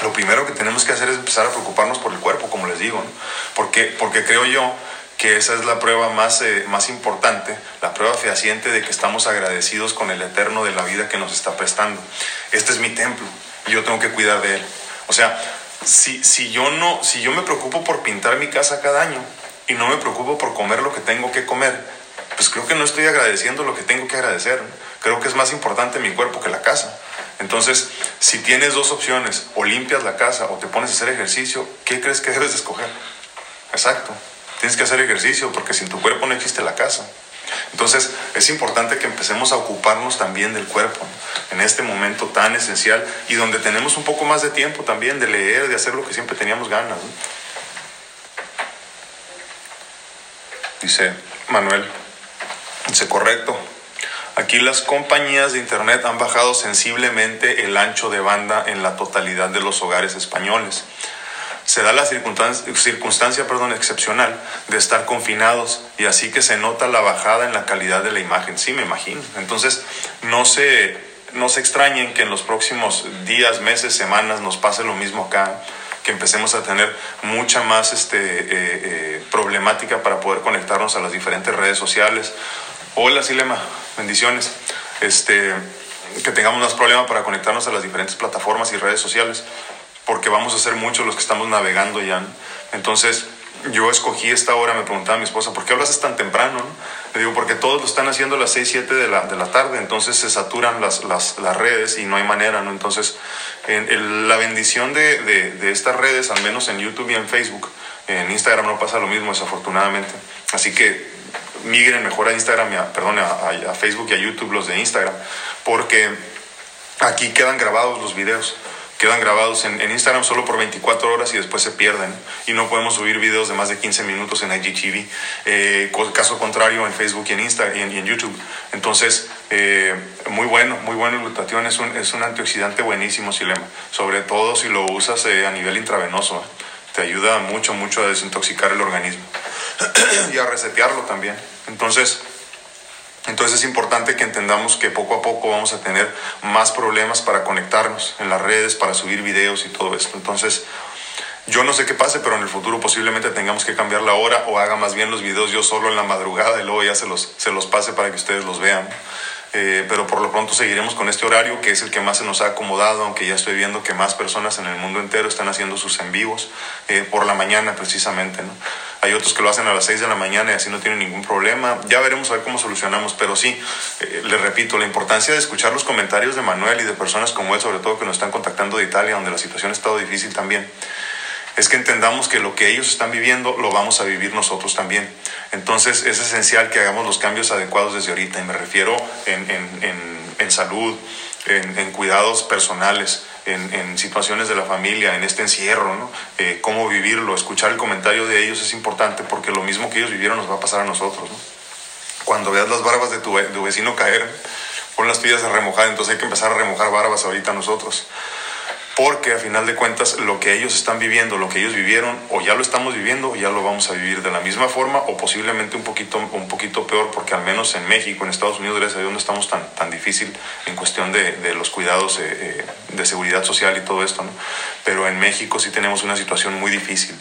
lo primero que tenemos que hacer es empezar a preocuparnos por el cuerpo, como les digo, porque, porque creo yo que esa es la prueba más, eh, más importante, la prueba fehaciente de que estamos agradecidos con el Eterno de la vida que nos está prestando. Este es mi templo y yo tengo que cuidar de él. O sea, si, si, yo no, si yo me preocupo por pintar mi casa cada año y no me preocupo por comer lo que tengo que comer, pues creo que no estoy agradeciendo lo que tengo que agradecer. Creo que es más importante mi cuerpo que la casa. Entonces, si tienes dos opciones, o limpias la casa o te pones a hacer ejercicio, ¿qué crees que debes de escoger? Exacto. Tienes que hacer ejercicio porque sin tu cuerpo no existe la casa. Entonces es importante que empecemos a ocuparnos también del cuerpo en este momento tan esencial y donde tenemos un poco más de tiempo también de leer, de hacer lo que siempre teníamos ganas. ¿no? Dice Manuel, dice correcto. Aquí las compañías de Internet han bajado sensiblemente el ancho de banda en la totalidad de los hogares españoles se da la circunstancia, circunstancia perdón, excepcional de estar confinados y así que se nota la bajada en la calidad de la imagen. Sí, me imagino. Entonces, no se, no se extrañen que en los próximos días, meses, semanas nos pase lo mismo acá, que empecemos a tener mucha más este, eh, eh, problemática para poder conectarnos a las diferentes redes sociales. Hola, Silema, bendiciones. Este, que tengamos más problemas para conectarnos a las diferentes plataformas y redes sociales porque vamos a ser muchos los que estamos navegando ya. Entonces, yo escogí esta hora, me preguntaba mi esposa, ¿por qué hablas tan temprano? Le digo, porque todos lo están haciendo a las 6, 7 de la, de la tarde, entonces se saturan las, las, las, redes y no hay manera, ¿no? Entonces, en, la bendición de, de, de, estas redes, al menos en YouTube y en Facebook, en Instagram no pasa lo mismo, desafortunadamente. Así que migren mejor a Instagram, a, perdón, a, a Facebook y a YouTube los de Instagram, porque aquí quedan grabados los videos quedan grabados en, Instagram solo por 24 horas y después se pierden. Y no podemos subir videos de más de 15 minutos en IGTV. Eh, caso contrario en Facebook y en, Insta, y en, YouTube. Entonces, eh, muy bueno, muy bueno el glutatión. Es un, es un antioxidante buenísimo, Silema. Sobre todo si lo usas eh, a nivel intravenoso. Te ayuda mucho, mucho a desintoxicar el organismo. y a resetearlo también. Entonces, entonces es importante que entendamos que poco a poco vamos a tener más problemas para conectarnos en las redes, para subir videos y todo esto. Entonces, yo no sé qué pase, pero en el futuro posiblemente tengamos que cambiar la hora o haga más bien los videos yo solo en la madrugada y luego ya se los, se los pase para que ustedes los vean. Eh, pero por lo pronto seguiremos con este horario que es el que más se nos ha acomodado, aunque ya estoy viendo que más personas en el mundo entero están haciendo sus en vivos eh, por la mañana precisamente. ¿no? Hay otros que lo hacen a las 6 de la mañana y así no tienen ningún problema. Ya veremos a ver cómo solucionamos, pero sí, eh, les repito, la importancia de escuchar los comentarios de Manuel y de personas como él, sobre todo que nos están contactando de Italia, donde la situación ha estado difícil también es que entendamos que lo que ellos están viviendo lo vamos a vivir nosotros también. Entonces es esencial que hagamos los cambios adecuados desde ahorita, y me refiero en, salud, en, cuidados personales, en, situaciones de la familia, en este encierro, ¿no? Eh, cómo vivirlo, escuchar el comentario de ellos es importante porque lo mismo que ellos vivieron nos va a pasar a nosotros. Cuando veas las barbas de tu, tu vecino caer, pon las tuyas a remojar, entonces hay que empezar a remojar barbas ahorita nosotros porque a final de cuentas lo que ellos están viviendo, lo que ellos vivieron, o ya lo estamos viviendo o ya lo vamos a vivir de la misma forma o posiblemente un poquito, un poquito peor, porque al menos en México, en Estados Unidos, gracias a Dios no estamos tan, tan difícil en cuestión de, de los cuidados eh, eh, de seguridad social y todo esto, ¿no? Pero en México sí tenemos una situación muy difícil.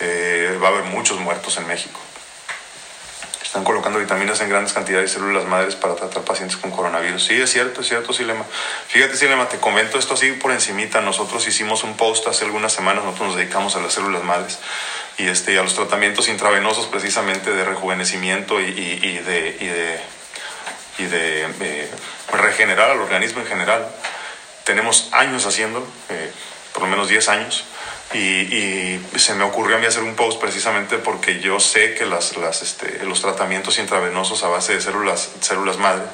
Eh, va a haber muchos muertos en México. Están colocando vitaminas en grandes cantidades de células madres para tratar pacientes con coronavirus. Sí, es cierto, es cierto, Silema. Fíjate, Silema, te comento esto así por encimita. Nosotros hicimos un post hace algunas semanas, nosotros nos dedicamos a las células madres y este, a los tratamientos intravenosos precisamente de rejuvenecimiento y, de eh, regenerar al organismo en general. Tenemos años haciéndolo, eh, por lo menos 10 años. Y, se me ocurrió a mí hacer un post precisamente porque yo sé que las, las, este, los tratamientos intravenosos a base de células, células madre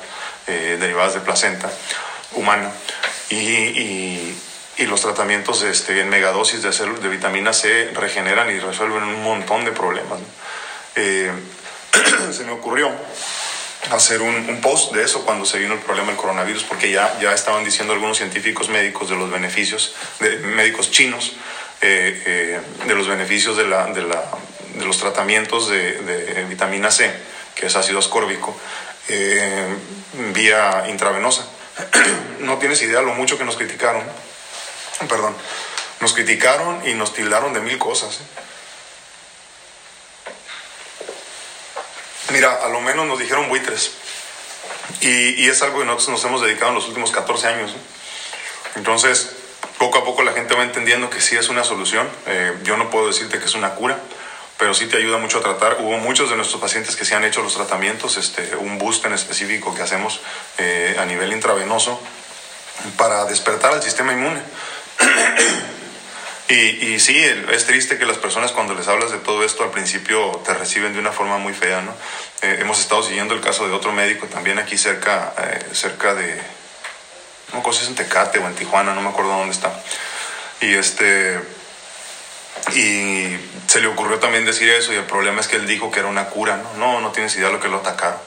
eh, derivadas de placenta humana y, y, y los tratamientos este, en megadosis de, de vitamina C regeneran y resuelven un montón de problemas. Eh, se me ocurrió hacer un, un, post de eso cuando se vino el problema del coronavirus, porque ya, ya estaban diciendo algunos científicos médicos de los beneficios, de médicos chinos, eh, eh, de los beneficios de, la, de, la, de los tratamientos de, vitamina C, que es ácido ascórbico, eh, vía intravenosa. no tienes idea lo mucho que nos criticaron. Perdón. Nos criticaron y nos tildaron de mil cosas. Mira, a lo menos nos dijeron buitres. Y, y, es algo que nosotros nos hemos dedicado en los últimos 14 años. Entonces, poco a poco la gente va entendiendo que sí es una solución. Eh, yo no puedo decirte que es una cura, pero sí te ayuda mucho a tratar. Hubo muchos de nuestros pacientes que se han hecho los tratamientos, este, un boost en específico que hacemos eh, a nivel intravenoso para despertar al sistema inmune. y, sí, es triste que las personas cuando les hablas de todo esto al principio te reciben de una forma muy fea, ¿no? Eh, hemos estado siguiendo el caso de otro médico también aquí cerca, cerca de, no es en Tecate o en Tijuana, no me acuerdo dónde está. Y este y se le ocurrió también decir eso y el problema es que él dijo que era una cura, ¿no? No, no tienes idea de lo que lo atacaron.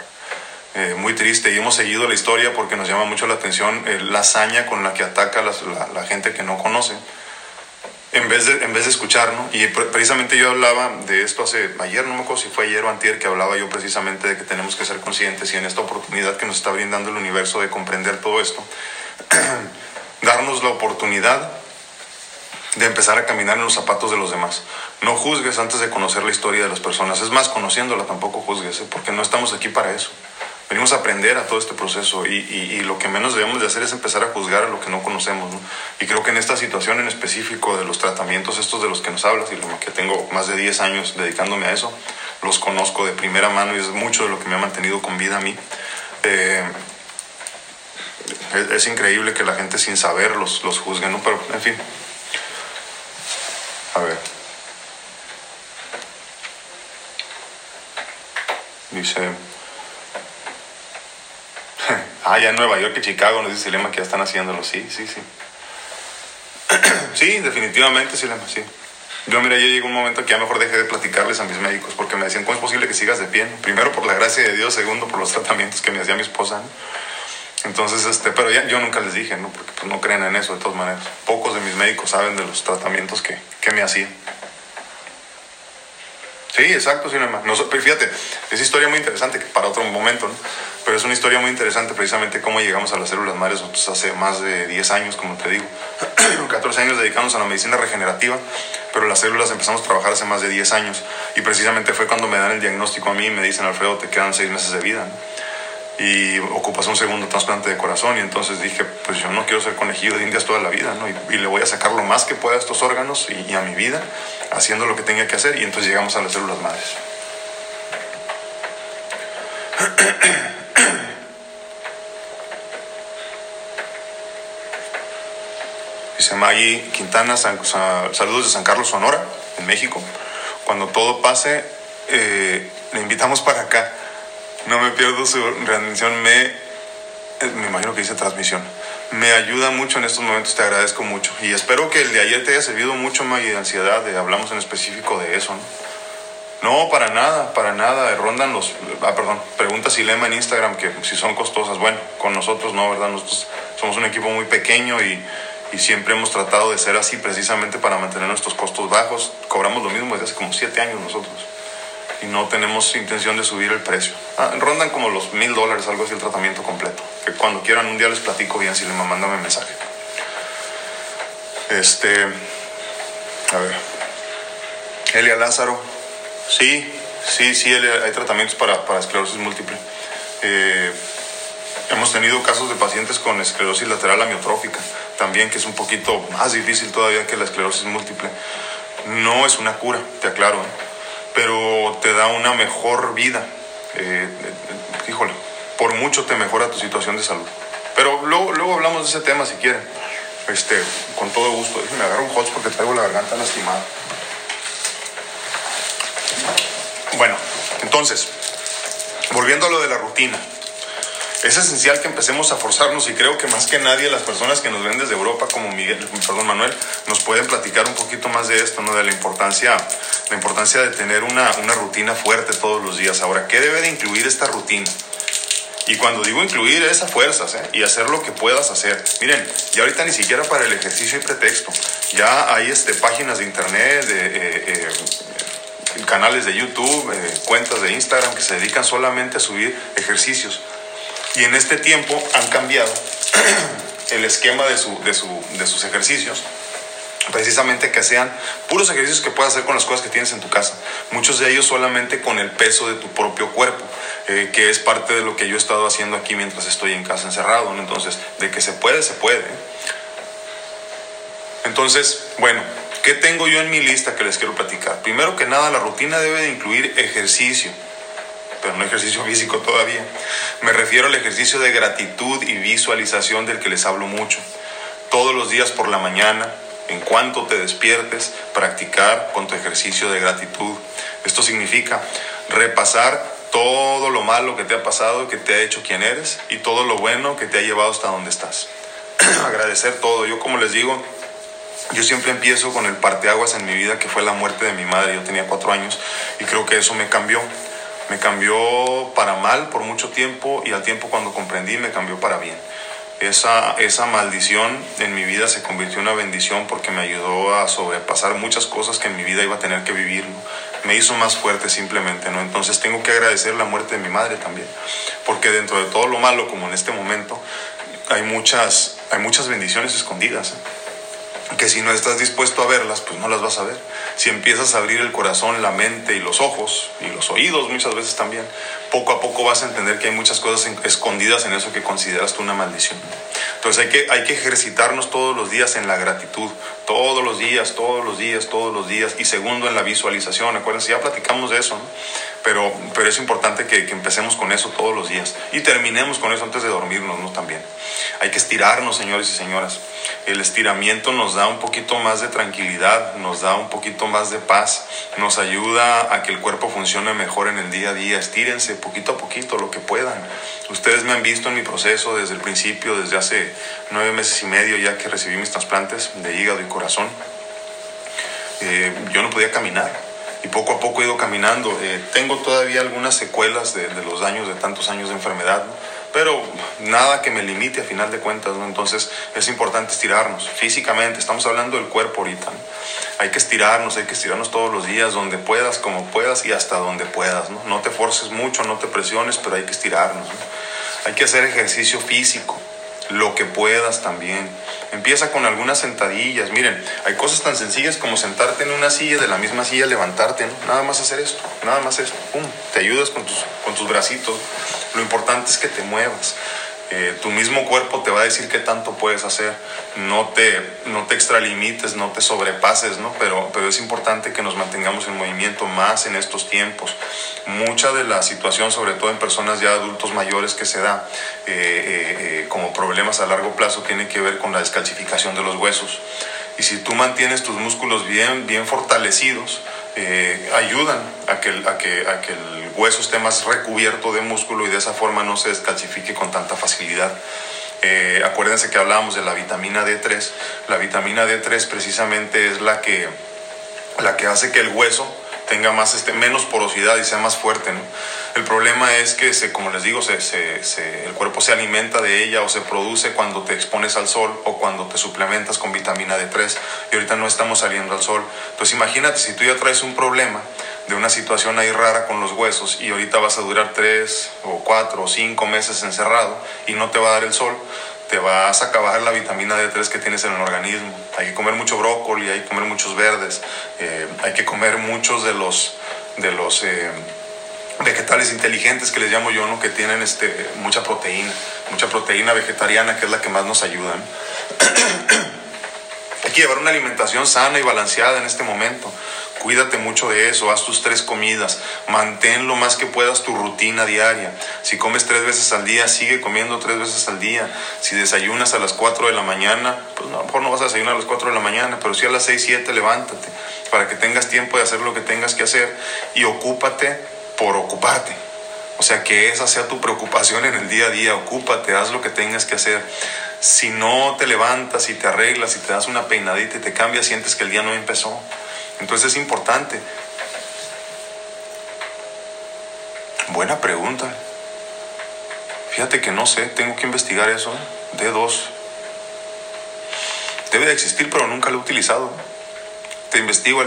Eh, muy triste y hemos seguido la historia porque nos llama mucho la atención eh, la hazaña con la que ataca la, la, gente que no conoce en vez de, en vez de escuchar, ¿no? Y precisamente yo hablaba de esto hace, ayer, no me acuerdo si fue ayer o antier, que hablaba yo precisamente de que tenemos que ser conscientes y en esta oportunidad que nos está brindando el universo de comprender todo esto, darnos la oportunidad de empezar a caminar en los zapatos de los demás. No juzgues antes de conocer la historia de las personas. Es más, conociéndola tampoco juzgues, ¿eh? porque no estamos aquí para eso. venimos a aprender a todo este proceso y, lo que menos debemos de hacer es empezar a juzgar a lo que no conocemos. ¿no? Y creo que en esta situación en específico de los tratamientos estos de los que nos hablas y lo que tengo más de 10 años dedicándome a eso, los conozco de primera mano y es mucho de lo que me ha mantenido con vida a mí. Eh, es, increíble que la gente sin saber los, juzgue, ¿no? Pero, en fin. A ver. Dice... Ah, ya en Nueva York y Chicago, nos dice Silema que ya están haciéndolo. Sí, sí, sí. sí, definitivamente, Silema, sí. Yo, mira, yo llegué un momento que ya mejor dejé de platicarles a mis médicos porque me decían, ¿cómo es posible que sigas de pie? Primero, por la gracia de Dios. Segundo, por los tratamientos que me hacía mi esposa. Entonces, este, pero yo nunca les dije, ¿no? Porque pues, no creen en eso de todas maneras. Pocos de mis médicos saben de los tratamientos que, que me hacían. Sí, exacto, Silema. No, fíjate, es historia muy interesante para otro momento, ¿no? Pero es una historia muy interesante precisamente cómo llegamos a las células madres hace más de 10 años, como te digo. 14 años dedicamos a la medicina regenerativa, pero las células empezamos a trabajar hace más de 10 años. Y precisamente fue cuando me dan el diagnóstico a mí y me dicen, Alfredo, te quedan 6 meses de vida. Y ocupas un segundo trasplante de corazón. Y entonces dije, pues yo no quiero ser conejillo de indias toda la vida, ¿no? Y, le voy a sacar lo más que pueda a estos órganos y, a mi vida, haciendo lo que tenga que hacer. Y entonces llegamos a las células madres. Dice Maggie Quintana, saludos de San Carlos, Sonora, en México. Cuando todo pase, eh, le invitamos para acá. No me pierdo su transmisión, me, eh, me imagino que dice transmisión. Me ayuda mucho en estos momentos, te agradezco mucho. Y espero que el de ayer te haya servido mucho, Maggie, de ansiedad, de, hablamos en específico de eso, ¿no? No, para nada, para nada. Rondan los. Ah, perdón. Pregunta Silema en Instagram que si son costosas. Bueno, con nosotros no, ¿verdad? Nosotros somos un equipo muy pequeño y y siempre hemos tratado de ser así precisamente para mantener nuestros costos bajos. Cobramos lo mismo desde hace como siete años nosotros y no tenemos intención de subir el precio. Ah, rondan como los mil dólares, algo así, el tratamiento completo. Que cuando quieran un día les platico bien si le mandan un mensaje. Este, a ver, Elia Lázaro, sí, sí, sí, hay tratamientos para, para esclerosis múltiple. Eh, hemos tenido casos de pacientes con esclerosis lateral amiotrófica también, que es un poquito más difícil todavía que la esclerosis múltiple. No es una cura, te aclaro, ¿eh? Pero te da una mejor vida. Eh, eh, híjole, por mucho te mejora tu situación de salud. Pero luego, luego hablamos de ese tema si quieren. Este, con todo gusto. Me agarro un hot porque traigo la garganta lastimada. Bueno, entonces, volviendo a lo de la rutina es esencial que empecemos a forzarnos y creo que más que nadie las personas que nos ven desde Europa como Miguel, perdón, Manuel, nos pueden platicar un poquito más de esto, ¿no? De la importancia, la importancia de tener una, una rutina fuerte todos los días. Ahora, ¿qué debe de incluir esta rutina? Y cuando digo incluir es a fuerzas ¿eh? y hacer lo que puedas hacer. Miren, ya ahorita ni siquiera para el ejercicio hay pretexto. Ya hay este, páginas de internet, de, eh, eh, canales de YouTube, cuentas de Instagram que se dedican solamente a subir ejercicios. Y en este tiempo han cambiado el esquema de, su, de, su, de sus ejercicios precisamente que sean puros ejercicios que puedas hacer con las cosas que tienes en tu casa. Muchos de ellos solamente con el peso de tu propio cuerpo, eh, que es parte de lo que yo he estado haciendo aquí mientras estoy en casa encerrado. Entonces, de que se puede, se puede. Entonces, bueno, ¿qué tengo yo en mi lista que les quiero platicar? Primero que nada, la rutina debe de incluir ejercicio pero no ejercicio físico todavía. Me refiero al ejercicio de gratitud y visualización del que les hablo mucho. Todos los días por la mañana, en cuanto te despiertes, practicar con tu ejercicio de gratitud. Esto significa repasar todo lo malo que te ha pasado, que te ha hecho quien eres y todo lo bueno que te ha llevado hasta donde estás. Agradecer todo. Yo como les digo, yo siempre empiezo con el parteaguas en mi vida que fue la muerte de mi madre. Yo tenía cuatro años y creo que eso me cambió me cambió para mal por mucho tiempo y al tiempo cuando comprendí me cambió para bien. Esa, esa maldición en mi vida se convirtió en una bendición porque me ayudó a sobrepasar muchas cosas que en mi vida iba a tener que vivir. Me hizo más fuerte simplemente, ¿no? Entonces tengo que agradecer la muerte de mi madre también, porque dentro de todo lo malo, como en este momento, hay muchas, hay muchas bendiciones escondidas. ¿eh? Que si no estás dispuesto a verlas, pues no las vas a ver. Si empiezas a abrir el corazón, la mente y los ojos, y los oídos muchas veces también, poco a poco vas a entender que hay muchas cosas escondidas en eso que consideras tú una maldición. Entonces hay que, hay que ejercitarnos todos los días en la gratitud, todos los días, todos los días, todos los días, y segundo en la visualización, acuérdense, ya platicamos de eso, ¿no? pero, pero es importante que, que, empecemos con eso todos los días y terminemos con eso antes de dormirnos, ¿no? También. Hay que estirarnos, señores y señoras. El estiramiento nos da un poquito más de tranquilidad, nos da un poquito más de paz, nos ayuda a que el cuerpo funcione mejor en el día a día. Estírense poquito a poquito lo que puedan. Ustedes me han visto en mi proceso desde el principio, desde hace nueve meses y medio ya que recibí mis trasplantes de hígado y corazón. Eh, yo no podía caminar y poco a poco he ido caminando. Eh, tengo todavía algunas secuelas de, de, los daños de tantos años de enfermedad. ¿no? pero nada que me limite a final de cuentas, ¿no? Entonces es importante estirarnos físicamente, estamos hablando del cuerpo ahorita, ¿no? Hay que estirarnos, hay que estirarnos todos los días, donde puedas, como puedas y hasta donde puedas, ¿no? Te forces mucho, no te presiones, pero hay que estirarnos, ¿no? Hay que hacer ejercicio físico, lo que puedas también. Empieza con algunas sentadillas. Miren, hay cosas tan sencillas como sentarte en una silla, de la misma silla levantarte, ¿no? Nada más hacer esto, nada más esto. Pum, te ayudas con tus, con tus bracitos. Lo importante es que te muevas. Eh, tu mismo cuerpo te va a decir qué tanto puedes hacer. No te, no te extralimites, no te sobrepases, ¿no? Pero, pero es importante que nos mantengamos en movimiento más en estos tiempos. Mucha de la situación, sobre todo en personas ya adultos mayores que se da eh, eh, como problemas a largo plazo, tiene que ver con la descalcificación de los huesos. Y si tú mantienes tus músculos bien, bien fortalecidos, ayudan a que, el hueso esté más recubierto de músculo y de esa forma no se descalcifique con tanta facilidad. Eh, acuérdense que hablábamos de la vitamina D3. La vitamina D3 precisamente es la que, la que hace que el hueso tenga más, este, menos porosidad y sea más fuerte. El problema es que, se, como les digo, se, se, el cuerpo se alimenta de ella o se produce cuando te expones al sol o cuando te suplementas con vitamina D3 y ahorita no estamos saliendo al sol. Entonces imagínate si tú ya traes un problema de una situación ahí rara con los huesos y ahorita vas a durar tres o cuatro o cinco meses encerrado y no te va a dar el sol, te vas a acabar la vitamina D3 que tienes en el organismo. Hay que comer mucho brócoli, hay que comer muchos verdes, eh, hay que comer muchos de los, de los eh, vegetales inteligentes que les llamo yo, ¿no? que tienen este, mucha proteína, mucha proteína vegetariana que es la que más nos ayuda. hay que llevar una alimentación sana y balanceada en este momento. Cuídate mucho de eso, haz tus tres comidas, mantén lo más que puedas tu rutina diaria. Si comes tres veces al día, sigue comiendo tres veces al día. Si desayunas a las 4 de la mañana, pues a lo mejor no vas a desayunar a las 4 de la mañana, pero si a las 6, 7 levántate para que tengas tiempo de hacer lo que tengas que hacer y ocúpate por ocuparte. O sea, que esa sea tu preocupación en el día a día, ocúpate, haz lo que tengas que hacer. Si no te levantas y te arreglas y te das una peinadita y te cambias, sientes que el día no empezó. Entonces es importante. Buena pregunta. Fíjate que no sé, tengo que investigar eso. D2. Debe de existir, pero nunca lo he utilizado. Te investigo,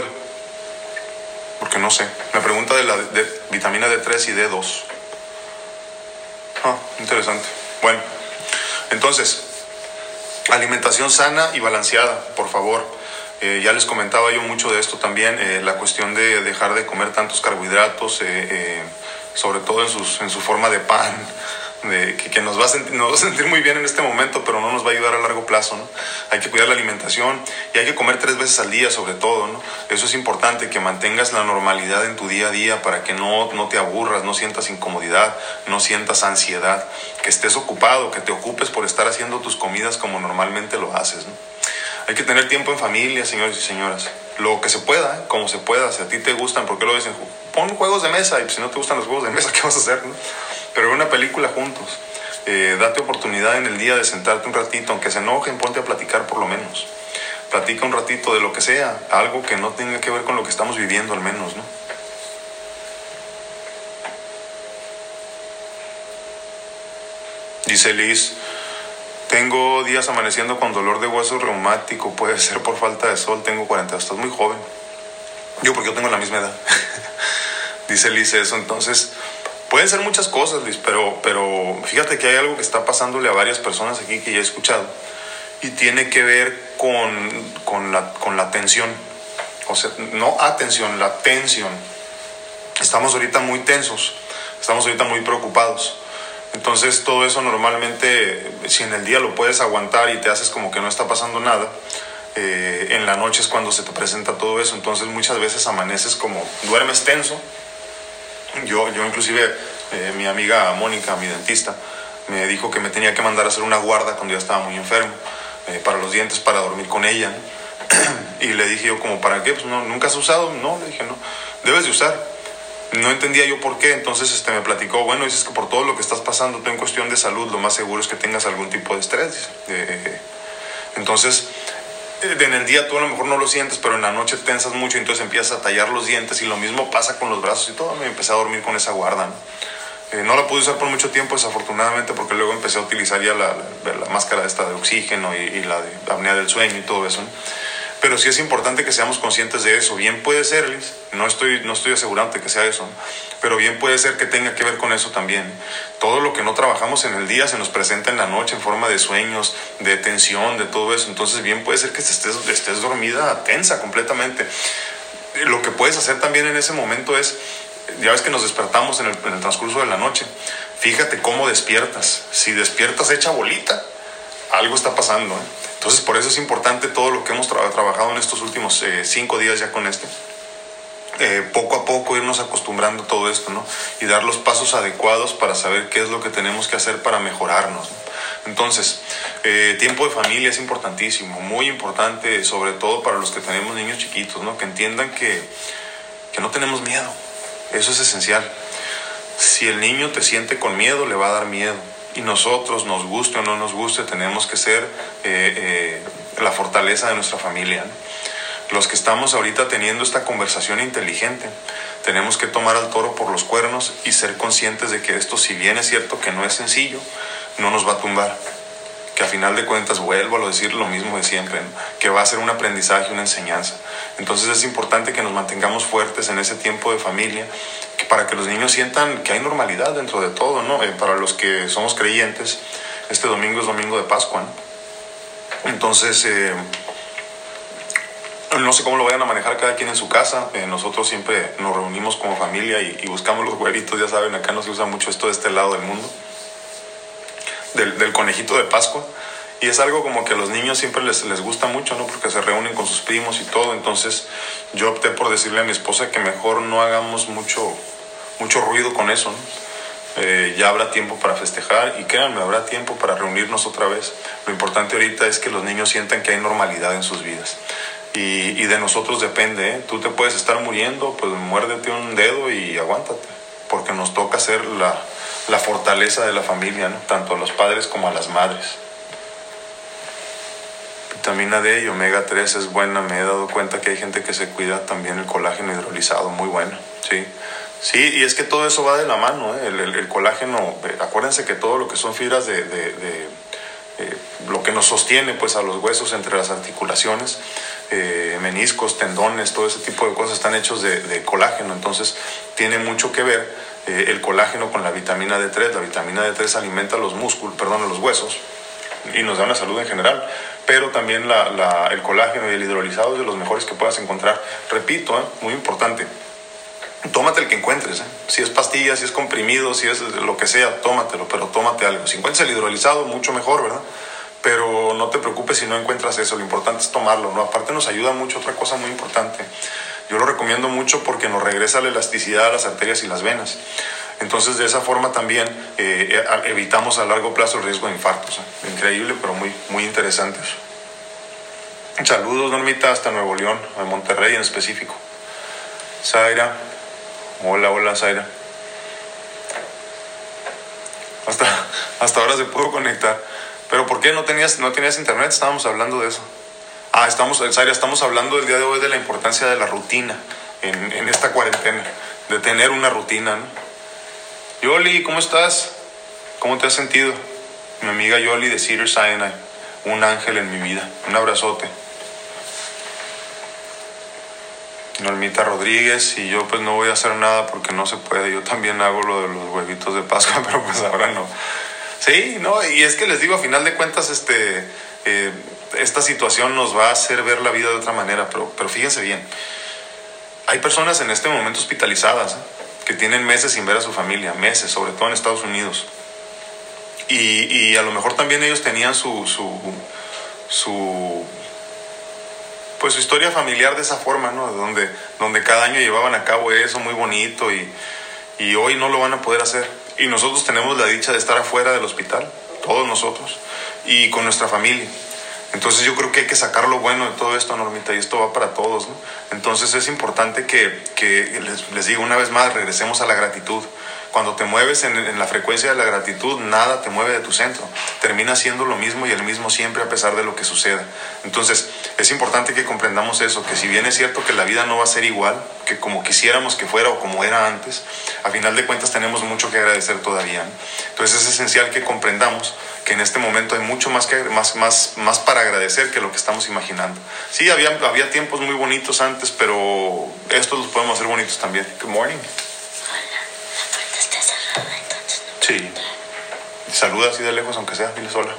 porque no sé. Me pregunta de la de vitamina D3 y D2. Ah, interesante. Bueno, entonces, alimentación sana y balanceada, por favor. Eh, ya les comentaba yo mucho de esto también, eh, la cuestión de dejar de comer tantos carbohidratos, eh, sobre todo en, sus, en su forma de pan, de, que, nos, va a sentir, nos va a sentir muy bien en este momento, pero no nos va a ayudar a largo plazo. ¿no? Hay que cuidar la alimentación y hay que comer tres veces al día sobre todo. ¿no? Eso es importante, que mantengas la normalidad en tu día a día para que no, no te aburras, no sientas incomodidad, no sientas ansiedad, que estés ocupado, que te ocupes por estar haciendo tus comidas como normalmente lo haces. ¿no? Hay que tener tiempo en familia, señores y señoras. Lo que se pueda, como se pueda. Si a ti te gustan, ¿por qué lo dicen? Pon juegos de mesa y si no te gustan los juegos de mesa, ¿qué vas a hacer? No? Pero una película juntos. Eh, date oportunidad en el día de sentarte un ratito, aunque se enojen, ponte a platicar por lo menos. Platica un ratito de lo que sea, algo que no tenga que ver con lo que estamos viviendo al menos, ¿no? Dice Liz, tengo días amaneciendo con dolor de hueso reumático, puede ser por falta de sol, tengo 40, estás muy joven. Yo porque yo tengo la misma edad. Dice Liz eso, entonces pueden ser muchas cosas, Liz, pero, pero fíjate que hay algo que está pasándole a varias personas aquí que ya he escuchado. y tiene que ver con, con, la, con la tensión. O sea, no atención, la tensión. Estamos ahorita muy tensos, estamos ahorita muy preocupados. Entonces todo eso normalmente, si en el día lo puedes aguantar y te haces como que no está pasando nada, eh, en la noche es cuando se te presenta todo eso. Entonces muchas veces amaneces como, duermes tenso. Yo, yo inclusive, eh, mi amiga Mónica, mi dentista, me dijo que me tenía que mandar a hacer una guarda cuando ya estaba muy enfermo, eh, para los dientes, para dormir con ella. y le dije yo como, ¿para qué? Pues no, nunca has usado. No, le dije, no, debes de usar. No entendía yo por qué, entonces este, me platicó, bueno, dices que por todo lo que estás pasando, tú en cuestión de salud, lo más seguro es que tengas algún tipo de estrés. entonces, en el día tú a lo mejor no lo sientes, pero en la noche tensas mucho y entonces empiezas a tallar los dientes y lo mismo pasa con los brazos y todo. Me empecé a dormir con esa guarda. ¿no? Eh, la pude usar por mucho tiempo, desafortunadamente, porque luego empecé a utilizar ya la, la, máscara esta de oxígeno y, la de apnea del sueño y todo eso. Pero sí es importante que seamos conscientes de eso. Bien puede ser, no estoy, no estoy asegurando que sea eso, pero bien puede ser que tenga que ver con eso también. Todo lo que no trabajamos en el día se nos presenta en la noche en forma de sueños, de tensión, de todo eso. Entonces bien puede ser que estés, estés dormida tensa completamente. Lo que puedes hacer también en ese momento es, ya ves que nos despertamos en el, en el transcurso de la noche, fíjate cómo despiertas. Si despiertas hecha bolita, algo está pasando. ¿eh? Entonces, por eso es importante todo lo que hemos trabajado en estos últimos eh, cinco días ya con este. Eh, poco a poco irnos acostumbrando a todo esto, ¿no? Y dar los pasos adecuados para saber qué es lo que tenemos que hacer para mejorarnos. Entonces, eh, tiempo de familia es importantísimo, muy importante, sobre todo para los que tenemos niños chiquitos, ¿no? Que entiendan que, que no tenemos miedo. Eso es esencial. Si el niño te siente con miedo, le va a dar miedo y nosotros, nos guste o no nos guste, tenemos que ser eh, eh, la fortaleza de nuestra familia. Los que estamos ahorita teniendo esta conversación inteligente, tenemos que tomar al toro por los cuernos y ser conscientes de que esto, si bien es cierto que no es sencillo, no nos va a tumbar. Que a final de cuentas, vuelvo a decir lo mismo de siempre, que va a ser un aprendizaje, una enseñanza. Entonces es importante que nos mantengamos fuertes en ese tiempo de familia para que los niños sientan que hay normalidad dentro de todo, ¿no? Eh, para los que somos creyentes, este domingo es domingo de Pascua. Entonces, eh, no sé cómo lo vayan a manejar cada quien en su casa. Eh, nosotros siempre nos reunimos como familia y, buscamos los huevitos, ya saben, acá no se usa mucho esto de este lado del mundo, del, conejito de Pascua. Y es algo como que a los niños siempre les, les gusta mucho, ¿no? Porque se reúnen con sus primos y todo. Entonces yo opté por decirle a mi esposa que mejor no hagamos mucho, mucho ruido con eso. Eh, ya habrá tiempo para festejar y créanme, habrá tiempo para reunirnos otra vez. Lo importante ahorita es que los niños sientan que hay normalidad en sus vidas. Y, y de nosotros depende, ¿eh? tú te puedes estar muriendo, pues muérdete un dedo y aguántate, porque nos toca ser la, la fortaleza de la familia, ¿no? tanto a los padres como a las madres. Vitamina D y omega 3 es buena, me he dado cuenta que hay gente que se cuida también el colágeno hidrolizado, muy bueno, sí. Sí, y es que todo eso va de la mano, ¿eh? el, colágeno, eh, acuérdense que todo lo que son fibras de, de, eh, lo que nos sostiene pues a los huesos entre las articulaciones, meniscos, tendones, todo ese tipo de cosas están hechos de, colágeno, entonces tiene mucho que ver el colágeno con la vitamina D3, la vitamina D3 alimenta los músculos, perdón, los huesos y nos da una salud en general, pero también el colágeno y el hidrolizado es de los mejores que puedas encontrar. Repito, muy importante, tómate el que encuentres. ¿eh? Si es pastilla, si es comprimido, si es lo que sea, tómatelo, pero tómate algo. Si encuentras el hidrolizado, mucho mejor, ¿verdad? Pero no te preocupes si no encuentras eso, lo importante es tomarlo, ¿no? Aparte nos ayuda mucho, otra cosa muy importante. Yo lo recomiendo mucho porque nos regresa la elasticidad a las arterias y las venas. Entonces, de esa forma también eh, eh, evitamos a largo plazo el riesgo de infartos. Increíble, pero muy, muy interesante. Saludos, Normita, hasta Nuevo León, a Monterrey en específico. Zaira, Hola, hola, Zaira. Hasta, hasta ahora se pudo conectar. Pero ¿por qué no tenías, no tenías internet? Estábamos hablando de eso. Ah, estamos, Zaira, estamos hablando el día de hoy de la importancia de la rutina en, en esta cuarentena, de tener una rutina, ¿no? Yoli, ¿cómo estás? ¿Cómo te has sentido? Mi amiga Yoli de Cedar Sinai, un ángel en mi vida. Un abrazote. Normita Rodríguez y yo pues no voy a hacer nada porque no se puede. Yo también hago lo de los huevitos de Pascua, pero pues ahora no. Sí, no, y es que les digo, a final de cuentas, este, eh, esta situación nos va a hacer ver la vida de otra manera, pero, pero fíjense bien, hay personas en este momento hospitalizadas ¿eh? que tienen meses sin ver a su familia, meses, sobre todo en Estados Unidos. Y, y a lo mejor también ellos tenían su, su, pues su historia familiar de esa forma, ¿no? Donde, donde cada año llevaban a cabo eso muy bonito y, y hoy no lo van a poder hacer. Y nosotros tenemos la dicha de estar afuera del hospital, todos nosotros, y con nuestra familia. Entonces yo creo que hay que sacar lo bueno de todo esto, Normita, y esto va para todos. ¿no? Entonces es importante que, que les, les, digo una vez más, regresemos a la gratitud. Cuando te mueves en, en, la frecuencia de la gratitud, nada te mueve de tu centro. Termina siendo lo mismo y el mismo siempre a pesar de lo que suceda. Entonces es importante que comprendamos eso, que si bien es cierto que la vida no va a ser igual, que como quisiéramos que fuera o como era antes, a final de cuentas tenemos mucho que agradecer todavía. ¿no? Entonces es esencial que comprendamos que en este momento hay mucho más, que, más, más, más para agradecer que lo que estamos imaginando. Sí, había, había tiempos muy bonitos antes, pero estos los podemos hacer bonitos también. Good morning. Sí. Saluda así de lejos, aunque sea, dile sola.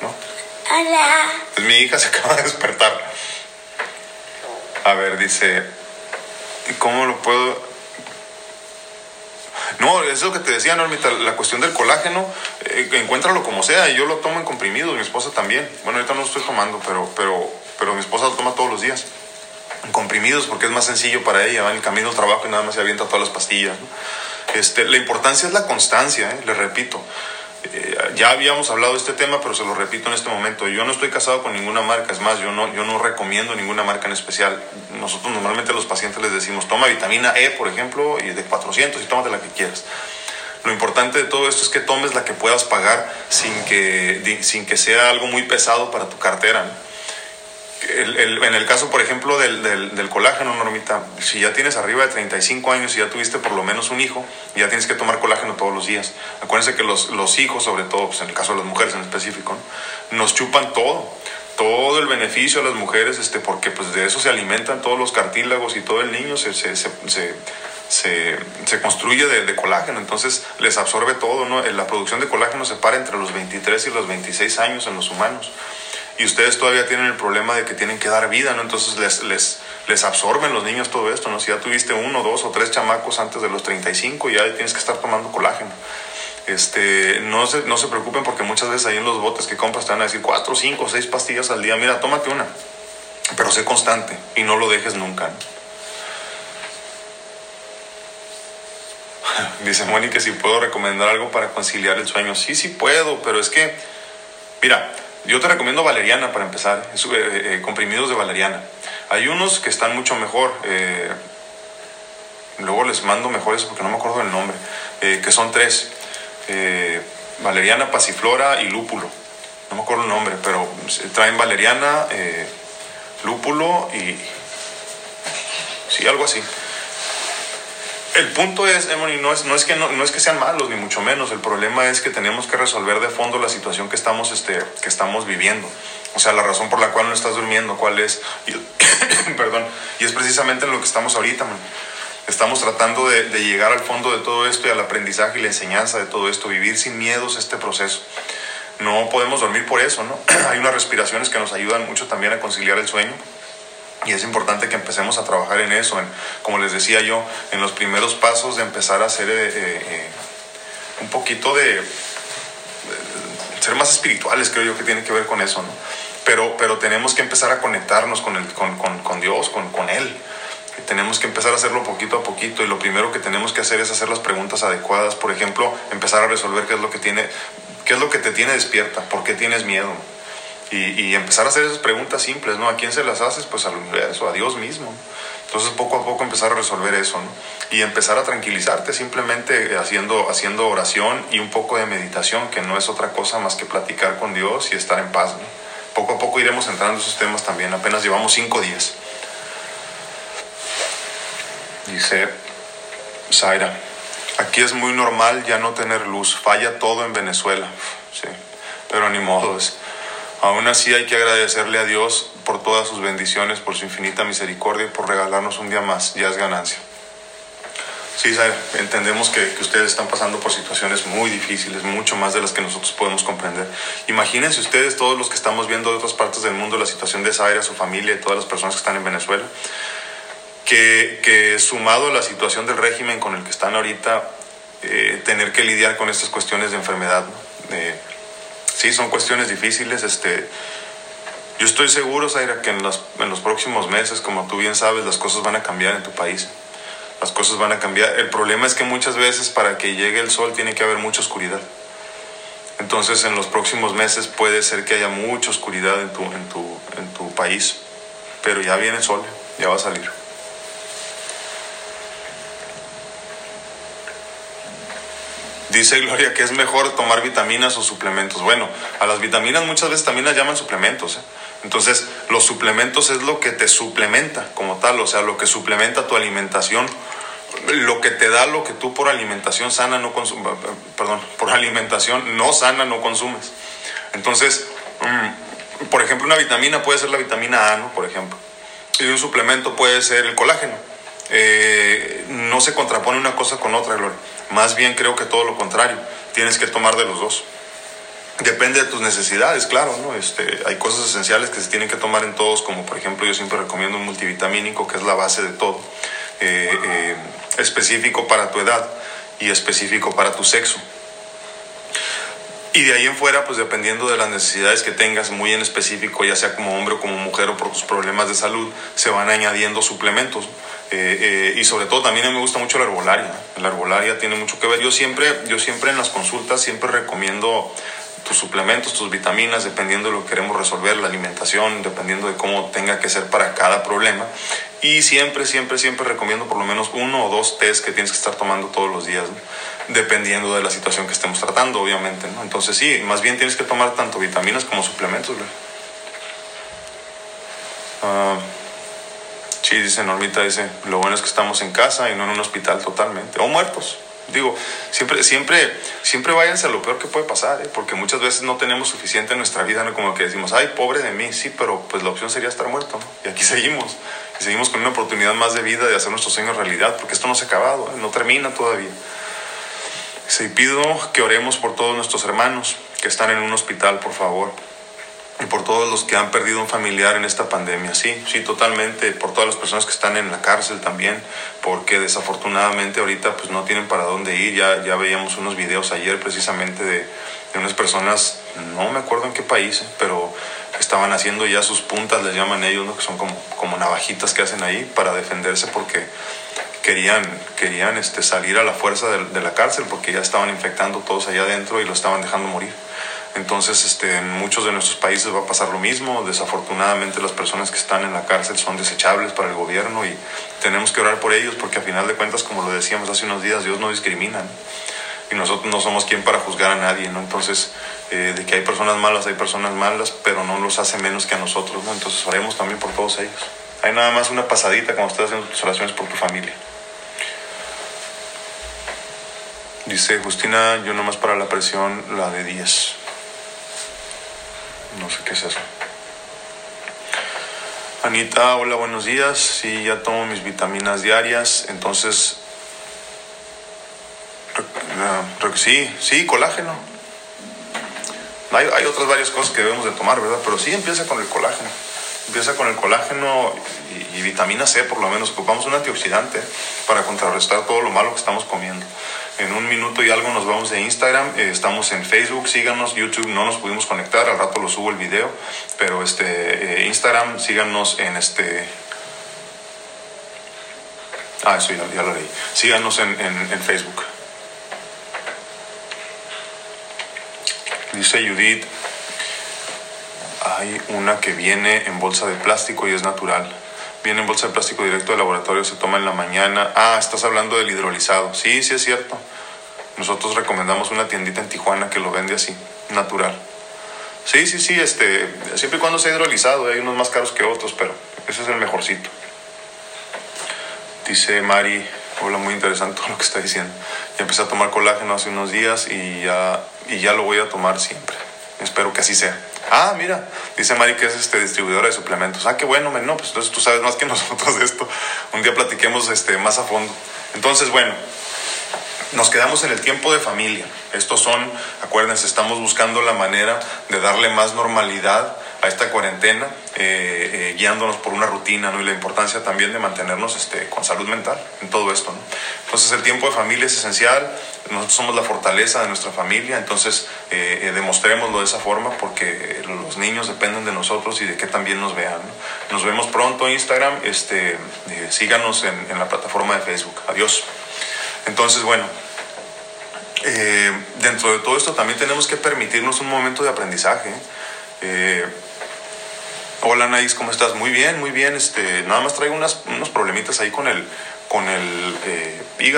¿No? Hola. Pues mi hija se acaba de despertar. A ver, dice, ¿y cómo lo puedo...? No, es lo que te decía, Normita, la cuestión del colágeno, eh, encuéntralo como sea, y yo lo tomo en comprimidos, mi esposa también. Bueno, ahorita no lo estoy tomando, pero, pero, pero mi esposa lo toma todos los días. En comprimidos, porque es más sencillo para ella, va en el camino al trabajo y nada más se avienta todas las pastillas. ¿no? Este, la importancia es la constancia, ¿eh? le repito. Eh, ya habíamos hablado de este tema, pero se lo repito en este momento. Yo no estoy casado con ninguna marca, es más, yo no, yo no recomiendo ninguna marca en especial. Nosotros normalmente a los pacientes les decimos, toma vitamina E, por ejemplo, y de 400 y tómate la que quieras. Lo importante de todo esto es que tomes la que puedas pagar sin que, sin que sea algo muy pesado para tu cartera. En el caso, por ejemplo, del, del, colágeno, Normita, si ya tienes arriba de 35 años y ya tuviste por lo menos un hijo, ya tienes que tomar colágeno todos los días. Acuérdense que los, los hijos, sobre todo, pues en el caso de las mujeres en específico, ¿no? nos chupan todo, todo el beneficio a las mujeres, este, porque pues de eso se alimentan todos los cartílagos y todo el niño se, se, se- se construye de, de colágeno, entonces les absorbe todo, ¿no? La producción de colágeno se para entre los 23 y los 26 años en los humanos y ustedes todavía tienen el problema de que tienen que dar vida, ¿no? Entonces les, les, les absorben los niños todo esto, ¿no? Si ya tuviste uno, dos o tres chamacos antes de los 35, ya tienes que estar tomando colágeno. Este, no, se, no se preocupen porque muchas veces ahí en los botes que compras te van a decir cuatro, cinco, seis pastillas al día. Mira, tómate una, pero sé constante y no lo dejes nunca. ¿no? Dice que si puedo recomendar algo para conciliar el sueño. Sí, sí puedo, pero es que, mira, yo te recomiendo valeriana para empezar, eh, eh, comprimidos de valeriana. Hay unos que están mucho mejor, eh, luego les mando mejores porque no me acuerdo del nombre, que son tres, valeriana, pasiflora y lúpulo. No me acuerdo el nombre, pero traen valeriana, lúpulo y... Sí, algo así. El punto es, Emily, no es, que, sean malos, ni mucho menos. El problema es que tenemos que resolver de fondo la situación que estamos, este, viviendo. O sea, la razón por la cual no estás durmiendo, cuál es. Y, perdón. Y es precisamente en lo que estamos ahorita, man. Estamos tratando de, de llegar al fondo de todo esto y al aprendizaje y la enseñanza de todo esto, vivir sin miedos este proceso. No podemos dormir por eso, ¿no? Hay unas respiraciones que nos ayudan mucho también a conciliar el sueño. Y es importante que empecemos a trabajar en eso, en, como les decía yo, en los primeros pasos de empezar a hacer eh, eh, un poquito de, de, ser más espirituales, creo yo que tiene que ver con eso, ¿no? Pero, pero tenemos que empezar a conectarnos con, el, con, con, con Dios, con, con Él. Tenemos que empezar a hacerlo poquito a poquito y lo primero que tenemos que hacer es hacer las preguntas adecuadas. Por ejemplo, empezar a resolver qué es lo que, tiene, qué es lo que te tiene despierta, por qué tienes miedo. Y, y, empezar a hacer esas preguntas simples, ¿no? ¿A quién se las haces? Pues al universo, a Dios mismo. Entonces poco a poco empezar a resolver eso, ¿no? Y empezar a tranquilizarte simplemente haciendo, haciendo oración y un poco de meditación, que no es otra cosa más que platicar con Dios y estar en paz, ¿no? Poco a poco iremos entrando en esos temas también, apenas llevamos cinco días. Dice Zaira, aquí es muy normal ya no tener luz, falla todo en Venezuela, sí, pero ni modo es. Aún así hay que agradecerle a Dios por todas sus bendiciones, por su infinita misericordia y por regalarnos un día más. Ya es ganancia. Sí, Zaira, entendemos que, ustedes están pasando por situaciones muy difíciles, mucho más de las que nosotros podemos comprender. Imagínense ustedes, todos los que estamos viendo de otras partes del mundo, la situación de Zaira, su familia y todas las personas que están en Venezuela, que, sumado a la situación del régimen con el que están ahorita, eh, tener que lidiar con estas cuestiones de enfermedad. ¿no? Sí, son cuestiones difíciles. Este, yo estoy seguro, Zaira, que en los, en los próximos meses, como tú bien sabes, las cosas van a cambiar en tu país las cosas van a cambiar. El problema es que muchas veces para que llegue el sol tiene que haber mucha oscuridad. Entonces en los próximos meses puede ser que haya mucha oscuridad en tu, en tu, en tu país, pero ya viene el sol, ya va a salir. Dice Gloria que es mejor tomar vitaminas o suplementos. Bueno, a las vitaminas muchas veces también las llaman suplementos. ¿eh? Entonces, los suplementos es lo que te suplementa como tal, o sea, lo que suplementa tu alimentación, lo que te da lo que tú por alimentación sana no consumes, perdón, por alimentación no sana no consumes. Entonces, mm, por ejemplo, una vitamina puede ser la vitamina A, ¿no? Por ejemplo. Y un suplemento puede ser el colágeno. Eh, no se contrapone una cosa con otra, Gloria. Más bien creo que todo lo contrario. Tienes que tomar de los dos. Depende de tus necesidades, claro, ¿no? Este, hay cosas esenciales que se tienen que tomar en todos, como por ejemplo yo siempre recomiendo un multivitamínico, que es la base de todo, eh, eh, específico para tu edad y específico para tu sexo. Y de ahí en fuera, pues dependiendo de las necesidades que tengas, muy en específico, ya sea como hombre o como mujer o por tus problemas de salud, se van añadiendo suplementos. Eh, eh, y sobre todo también me gusta mucho la herbolaria. La herbolaria tiene mucho que ver. Yo siempre, yo siempre en las consultas siempre recomiendo tus suplementos, tus vitaminas, dependiendo de lo que queremos resolver, la alimentación, dependiendo de cómo tenga que ser para cada problema. Y siempre, siempre, siempre recomiendo por lo menos uno o dos test que tienes que estar tomando todos los días, ¿no? dependiendo de la situación que estemos tratando, obviamente. Entonces sí, más bien tienes que tomar tanto vitaminas como suplementos. Sí, dice Normita, dice, lo bueno es que estamos en casa y no en un hospital totalmente, o muertos. Digo, siempre, siempre, siempre váyanse a lo peor que puede pasar, ¿eh? porque muchas veces no tenemos suficiente en nuestra vida, ¿no? Como que decimos, ay, pobre de mí, sí, pero pues la opción sería estar muerto, ¿no? Y aquí seguimos, y seguimos con una oportunidad más de vida de hacer nuestros sueños realidad, porque esto no se ha acabado, ¿eh? no termina todavía. Y pido que oremos por todos nuestros hermanos que están en un hospital, por favor y por todos los que han perdido un familiar en esta pandemia. Sí, sí, totalmente, por todas las personas que están en la cárcel también, porque desafortunadamente ahorita pues no tienen para dónde ir. Ya, ya veíamos unos videos ayer precisamente de, de unas personas, no me acuerdo en qué país, pero estaban haciendo ya sus puntas, les llaman ellos, ¿no? que son como, como navajitas que hacen ahí para defenderse porque querían, querían este, salir a la fuerza de, de la cárcel porque ya estaban infectando todos allá adentro y lo estaban dejando morir. Entonces, este, en muchos de nuestros países va a pasar lo mismo. Desafortunadamente, las personas que están en la cárcel son desechables para el gobierno y tenemos que orar por ellos porque, a final de cuentas, como lo decíamos hace unos días, Dios no discrimina. Y nosotros no somos quien para juzgar a nadie, ¿no? Entonces, eh, de que hay personas malas, hay personas malas, pero no los hace menos que a nosotros, ¿no? Entonces, oremos también por todos ellos. Hay nada más una pasadita cuando estás haciendo tus oraciones por tu familia. Dice Justina, yo nomás para la presión, la de 10. No sé qué es eso. Anita, hola, buenos días. Sí, ya tomo mis vitaminas diarias. Entonces, sí, sí, colágeno. Hay, hay, otras varias cosas que debemos de tomar, ¿verdad? Pero sí empieza con el colágeno. Empieza con el colágeno y, y vitamina C, por lo menos. Ocupamos un antioxidante para contrarrestar todo lo malo que estamos comiendo en un minuto y algo nos vamos de Instagram, eh, estamos en Facebook, síganos, YouTube no nos pudimos conectar, al rato lo subo el video, pero este, eh, Instagram, síganos en este... Ah, eso ya, lo leí. Síganos en, en, en Facebook. Dice Judith, hay una que viene en bolsa de plástico y es natural viene en bolsa de plástico directo del laboratorio, se toma en la mañana. Ah, estás hablando del hidrolizado. Sí, sí es cierto. Nosotros recomendamos una tiendita en Tijuana que lo vende así, natural. Sí, sí, sí, este, siempre y cuando sea hidrolizado, hay unos más caros que otros, pero ese es el mejorcito. Dice Mari, hola, muy interesante todo lo que está diciendo. Ya empecé a tomar colágeno hace unos días y ya, y ya lo voy a tomar siempre. Espero que así sea. Ah, mira, dice Mari que es este, distribuidora de suplementos. Ah, qué bueno, no, pues entonces tú sabes más que nosotros de esto. Un día platiquemos este, más a fondo. Entonces, bueno, nos quedamos en el tiempo de familia. Estos son, acuérdense, estamos buscando la manera de darle más normalidad a esta cuarentena, eh, eh, guiándonos por una rutina, ¿no? Y la importancia también de mantenernos este, con salud mental en todo esto, ¿no? Entonces el tiempo de familia es esencial, nosotros somos la fortaleza de nuestra familia, entonces eh, eh, demostrémoslo de esa forma porque los niños dependen de nosotros y de que también nos vean. ¿no? Nos vemos pronto en Instagram, este, síganos en, la plataforma de Facebook. Adiós. Entonces, bueno, dentro de todo esto también tenemos que permitirnos un momento de aprendizaje. Hola Anaís, ¿cómo estás? Muy bien, muy bien. Este, nada más traigo unas, unos problemitas ahí con el, con el eh, hígado.